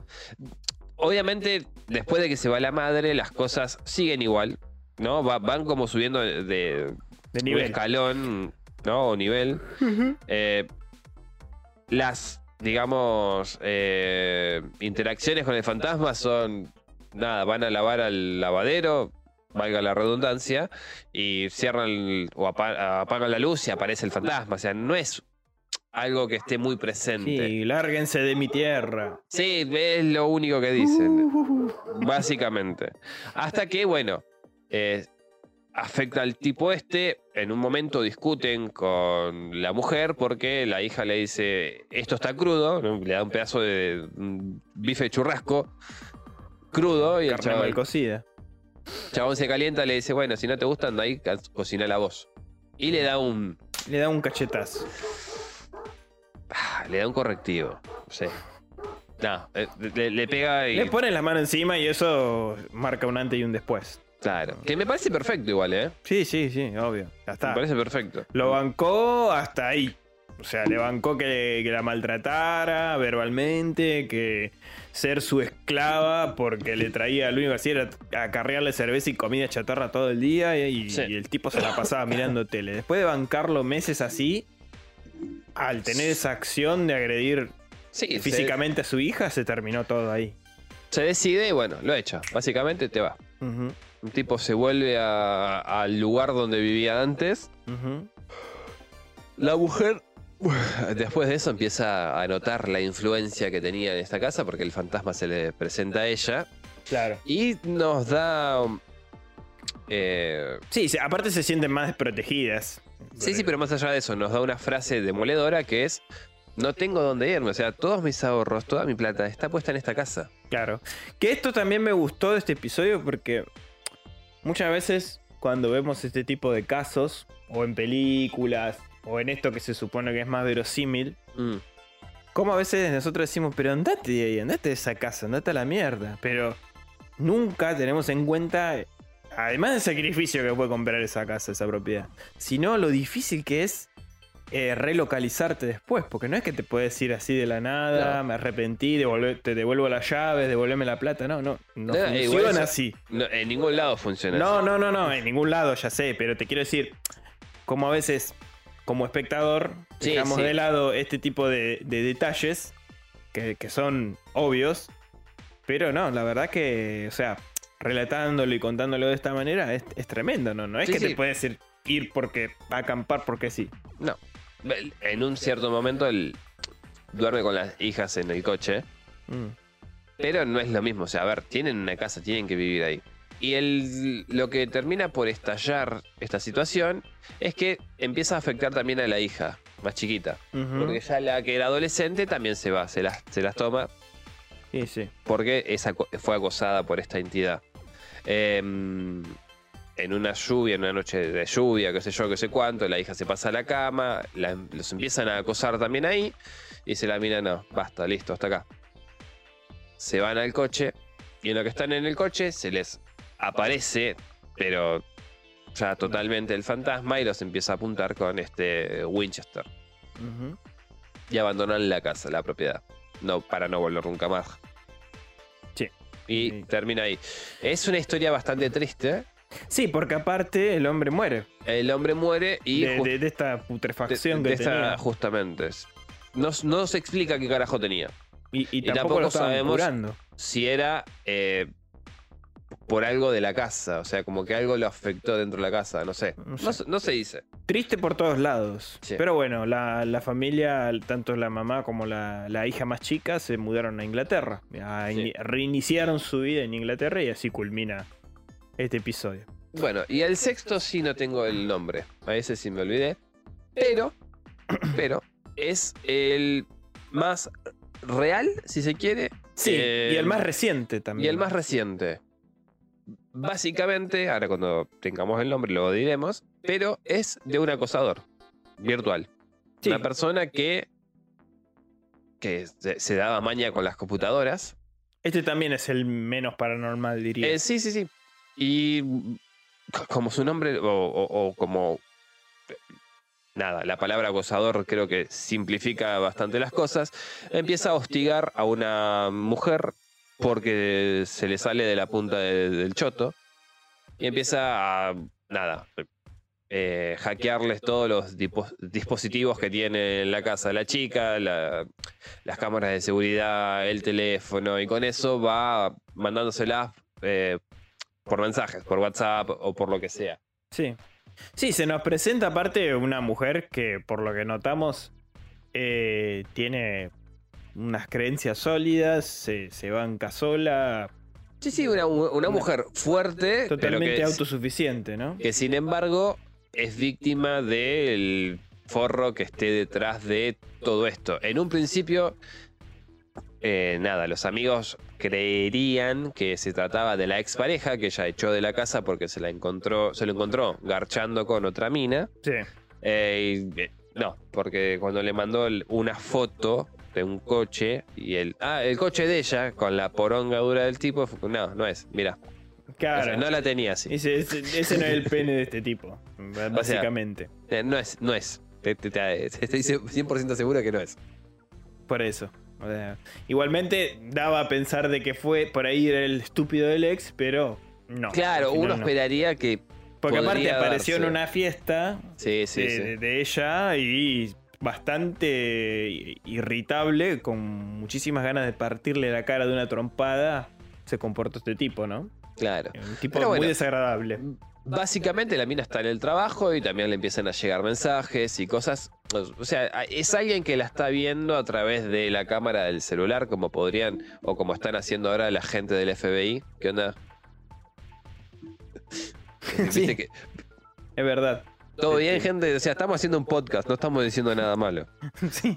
obviamente, después de que se va la madre, las cosas siguen igual. ¿No? Va- van como subiendo de, de De un nivel. escalón, ¿no? O nivel. Eh, las, digamos, eh, interacciones con el fantasma son, nada, van a lavar al lavadero, valga la redundancia, y cierran el- o apa- apagan la luz y aparece el fantasma. O sea, no es algo que esté muy presente. Sí, lárguense de mi tierra. Sí, es lo único que dicen, básicamente. Hasta que, bueno, eh, afecta al tipo este. En un momento discuten con la mujer porque la hija le dice, esto está crudo, le da un pedazo de bife churrasco crudo y el Carne chabón, mal cocida. chabón se calienta, le dice, bueno, si no te gusta, anda ahí, cocina la voz. Y le da un, Le da un cachetazo. ah, le da un correctivo. Sí. No, eh, le, le pega y... Le pone la mano encima y eso marca un antes y un después. Claro. Que me parece perfecto igual, ¿eh? Sí, sí, sí, obvio. Ya Me está. parece perfecto. Lo bancó hasta ahí. O sea, le bancó que, que la maltratara verbalmente, que ser su esclava porque le traía, lo único que hacía era acarrearle cerveza y comida chatarra todo el día y, Sí. y el tipo se la pasaba mirando tele. Después de bancarlo meses así, al tener esa acción de agredir Sí, físicamente a su hija, se terminó todo ahí. Se, decide y bueno, lo echa. Básicamente te va. Ujú, Un tipo se vuelve al lugar donde vivía antes. La mujer, <sighs> después de eso, empieza a notar la influencia que tenía en esta casa porque el fantasma se le presenta a ella. Claro. Y nos da. eh, Sí, aparte se sienten más desprotegidas. sí, sí, pero más allá de eso, nos da una frase demoledora que es: No tengo dónde irme. O sea, todos mis ahorros, toda mi plata está puesta en esta casa. Claro. Que esto también me gustó de este episodio porque muchas veces cuando vemos este tipo de casos, o en películas, o en esto que se supone que es más verosímil, Mm. como a veces nosotros decimos, pero andate de ahí, andate de esa casa, andate a la mierda. Pero nunca tenemos en cuenta, además del sacrificio que puede comprar esa casa, esa propiedad, sino lo difícil que es eh, relocalizarte después, porque no es que te puedes ir así de la nada, No. me arrepentí, devolver- te devuelvo las llaves, devolverme la plata, no, no, no, No, funciona eso- así. No, en ningún lado funciona No, así. no, no, no, en ningún lado, ya sé, pero te quiero decir, como a veces, como espectador, Sí, dejamos sí. de lado este tipo de, de detalles que, que son obvios, pero no, la verdad que, o sea, relatándolo y contándolo de esta manera es, es tremendo, ¿no? No es Sí, que te puedes ir, ir porque acampar porque sí. No. En un cierto momento él duerme con las hijas en el coche, Mm. pero no es lo mismo. O sea, a ver, tienen una casa, tienen que vivir ahí. Y el, lo que termina por estallar esta situación es que empieza a afectar también a la hija más chiquita. Porque ya la que era adolescente también se va, se las, se las toma Sí, sí. porque es aco- fue acosada por esta entidad. Em, en una lluvia, en una noche de lluvia, qué sé yo, qué sé cuánto, la hija se pasa a la cama, la- los empiezan a acosar también ahí, y dice la mina, no, basta, listo, hasta acá. Se van al coche, y en lo que están en el coche se les aparece, pero ya totalmente el fantasma, y los empieza a apuntar con este Winchester. Ujú. Y abandonan la casa, la propiedad. No, para no volver nunca más. Sí. Y Sí. termina ahí. Es una historia bastante triste. Sí, porque aparte el hombre muere El hombre muere y de, ju- de- de esta putrefacción de que esta- tenía. justamente. No, no se explica qué carajo tenía. Y, y y tampoco, tampoco lo estaban sabemos- curando. Si era eh, por algo de la casa. O sea, como que algo lo afectó dentro de la casa. No sé. No se- no se dice. Triste por todos lados. Sí. Pero bueno, la, la familia, tanto la mamá como la, la hija más chica, se mudaron a Inglaterra. A Sí. ini- Reiniciaron su vida en Inglaterra y así culmina este episodio. Bueno, y el sexto sí no tengo el nombre. A ese sí me olvidé. Pero, <clears throat> pero, es el más real, si se quiere. Sí, Eh, y el más reciente Y también. el más reciente. Básicamente, ahora cuando tengamos el nombre lo diremos, pero es de un acosador virtual. Sí. Una persona que, que se, se daba maña con las computadoras. Este también es el menos paranormal, diría. Eh, sí, sí, sí. Y mm, co- como su nombre, o, como... Nada, la palabra acosador creo que simplifica bastante las cosas. Empieza a hostigar a una mujer porque se le sale de la punta de- del choto. Y empieza a, nada, eh, hackearles todos los dispositivos que tiene en la casa la chica, la- las cámaras de seguridad, el teléfono, y con eso va mandándoselas eh, por mensajes, por WhatsApp o por lo que sea. Sí. Sí, se nos presenta aparte una mujer que, por lo que notamos, eh, tiene unas creencias sólidas, se, se banca sola, Sí, sí, una, una mujer fuerte, pero totalmente que, autosuficiente, ¿no? que sin embargo es víctima del forro que esté detrás de todo esto. En un principio, eh, nada, los amigos creerían que se trataba de la expareja que ella echó de la casa porque se la encontró, se lo encontró garchando con otra mina. Sí. Eh, y, eh, no, porque cuando le mandó el- una foto de un coche y el. Ah, el coche de ella con la poronga dura del tipo. fue- No, no es. Mira. Claro. no la tenía así. Ese, ese- ese no es el pene de este tipo, <laughs> básicamente. Eh, no es, no es. Te, te- te- estoy 100% seguro que no es. Por eso. O sea, igualmente daba a pensar de que fue por ahí el estúpido del ex, pero no. Claro, uno no. esperaría que. Porque aparte apareció en una fiesta Sí, sí, de, sí. de- de ella y bastante irritable, con muchísimas ganas de partirle la cara de una trompada, se comportó este tipo, ¿no? Claro. Un tipo Pero muy bueno. desagradable. Básicamente la mina está en el trabajo y también le empiezan a llegar mensajes y cosas. O sea, es alguien que la está viendo a través de la cámara del celular, como podrían, o como están haciendo ahora la gente del FBI. ¿Qué onda? <laughs> Viste Sí. que- Es verdad. todo bien, gente. O sea, estamos haciendo un podcast, no estamos diciendo nada malo. <laughs> sí,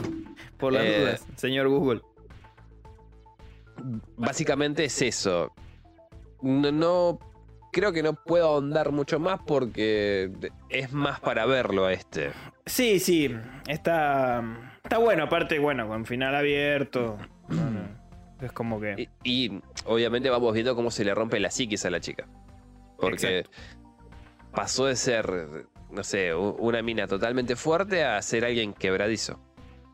por las Eh, dudas, señor Google. Básicamente es eso. No, no- creo que no puedo ahondar mucho más porque es más para verlo a este. Sí, sí, está, está bueno, aparte, bueno, con final abierto. <clears throat> Es como que. Y, y obviamente vamos viendo cómo se le rompe la psiquis a la chica. Porque pasó de ser, no sé, una mina totalmente fuerte a ser alguien quebradizo.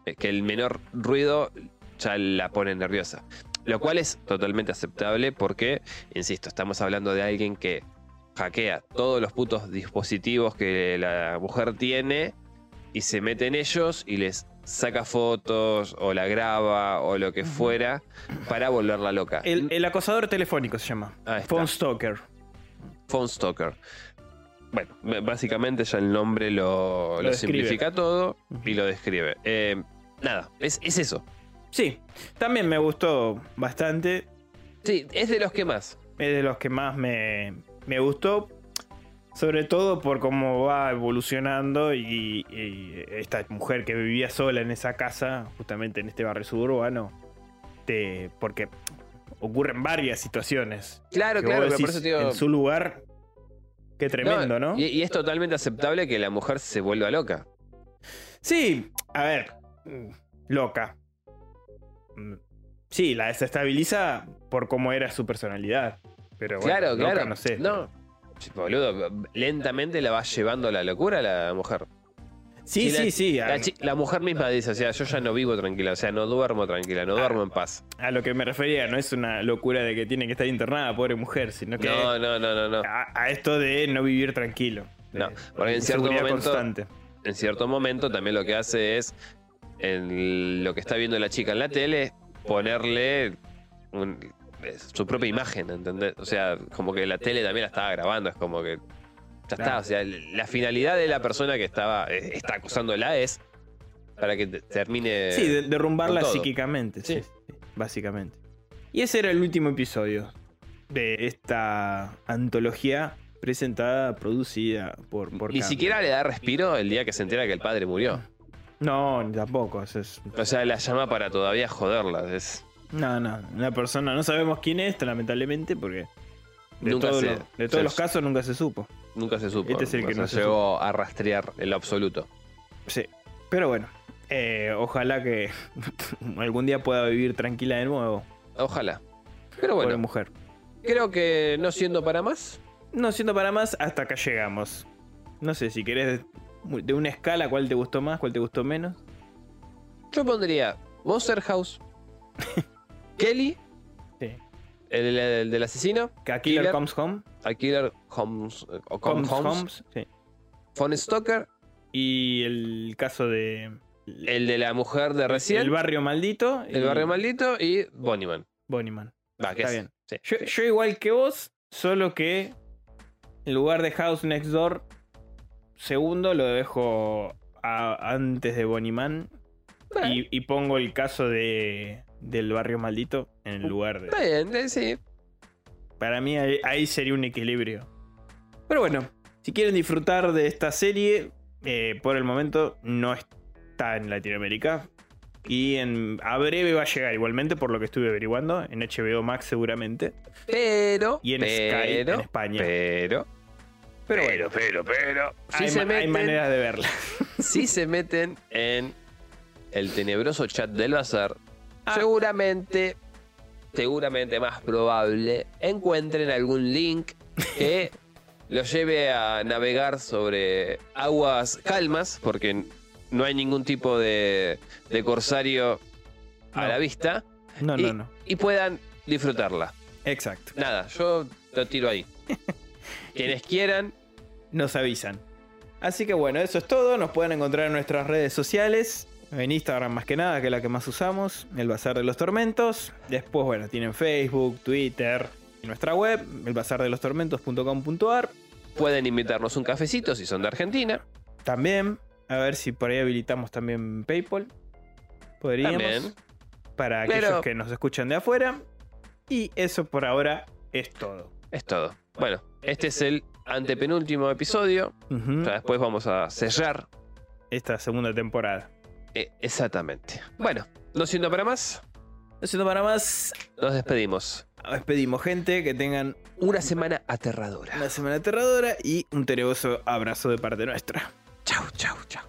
Eh, Que el menor ruido ya la pone nerviosa. Lo cual es totalmente aceptable porque, insisto, estamos hablando de alguien que hackea todos los putos dispositivos que la mujer tiene y se mete en ellos y les saca fotos o la graba o lo que fuera para volverla loca. El, el acosador telefónico se llama. Phone Stalker. Phone Stalker. Bueno, básicamente ya el nombre lo, Lo lo describe. simplifica todo y lo describe. Eh, nada, es, es eso. Sí, también me gustó bastante. Sí, es de los que más. Es de los que más me, me gustó. Sobre todo por cómo va evolucionando y, y esta mujer que vivía sola en esa casa, justamente en este barrio suburbano, te, porque ocurren varias situaciones. Claro, que claro, pero por eso digo- En su lugar, qué tremendo, ¿no? Y, y es totalmente aceptable que la mujer se vuelva loca. Sí, a ver, mm, loca. Mm, Sí, la desestabiliza por cómo era su personalidad. Pero bueno, claro, loca claro. no sé. No, boludo, lentamente la va llevando a la locura la mujer. Sí, Sí, la- sí, La, mujer misma dice, o sea, yo ya no vivo tranquila, o sea, no duermo tranquila, no Ah. duermo en paz. a lo que me refería, no es una locura de que tiene que estar internada, pobre mujer, sino que No, no, no, no, no. a, a esto de no vivir tranquilo. No, porque en cierto momento- constante. en cierto momento también lo que hace es, en lo que está viendo la chica en la tele, ponerle un- su propia imagen, ¿entendés? O sea, como que la tele también la estaba grabando, es como que ya está, o sea, la finalidad de la persona que estaba eh, está acusándola es para que te- termine Sí, de- derrumbarla psíquicamente, sí, básicamente. Y ese era el último episodio de esta antología presentada, producida por, por Ni siquiera le da respiro el día que se entera que el padre murió. No, ni tampoco. es- O sea, la llama para todavía joderla. Es, No, no. Una persona, no sabemos quién es, lamentablemente, porque de, Nunca todos se- los- de casos nunca se supo. nunca se supo. Este es el que no se se llegó a rastrear en lo absoluto. Sí. Pero bueno, eh, ojalá que <laughs> algún día pueda vivir tranquila de nuevo. Ojalá. Pero Pobre bueno, mujer. creo que no siendo para más, No siendo para más, hasta acá llegamos. No sé si querés de, una escala, cuál te gustó más, cuál te gustó menos. yo pondría Monster House, <laughs> Kelly, Sí. el, el del asesino, a Killer Killer. Comes Home. a Killer Holmes, eh, o Come Comes Holmes, Homes, sí. Phone Stalker, Y el caso de. el de la mujer de recién, El barrio maldito. el y barrio maldito y Bonnieman. Bonnieman. Va, que Está es- bien. sí. Yo, yo igual que vos, solo que en lugar de House Next Door, segundo lo dejo a- antes de Bonnieman. Bueno, Y, y pongo el caso de del barrio maldito en el lugar de. Está bien, eh, sí. Para mí ahí, ahí sería un equilibrio. Pero bueno, si quieren disfrutar de esta serie, eh, por el momento no está en Latinoamérica. Y en, a breve va a llegar igualmente, por lo que estuve averiguando, en HBO Max seguramente. Pero, Y en pero, Sky en España. Pero, Pero bueno, pero, pero. Si hay, se, ma- hay meten, maneras de verla. <laughs> si se meten en el tenebroso chat del bazar, Ah. seguramente, seguramente más probable, encuentren algún link que los lleve a navegar sobre aguas calmas, porque no hay ningún tipo de, de corsario a la vista, No, y, no, no. y puedan disfrutarla. Exacto. Nada, yo lo tiro ahí. <laughs> Quienes quieran, Nos avisan. Así que bueno, eso es todo. Nos pueden encontrar en nuestras redes sociales. En Instagram más que nada, que es la que más usamos. El Bazar de los Tormentos. Después, bueno, tienen Facebook, Twitter. Y nuestra web, elbazardelostormentos.com.ar. pueden invitarnos un cafecito si son de Argentina. También, a ver si por ahí habilitamos también PayPal. Podríamos. También. Para Pero- aquellos que nos escuchan de afuera. Y eso por ahora es todo. Es todo. Bueno, este es el antepenúltimo episodio. Ujú. Ya después vamos a cerrar. Esta segunda temporada. Eh, exactamente. Bueno, no siendo para más, No siendo para más, nos despedimos. despedimos gente. Que tengan Una semana aterradora. una semana aterradora y un tenebroso abrazo de parte nuestra. Chau, chau, chau.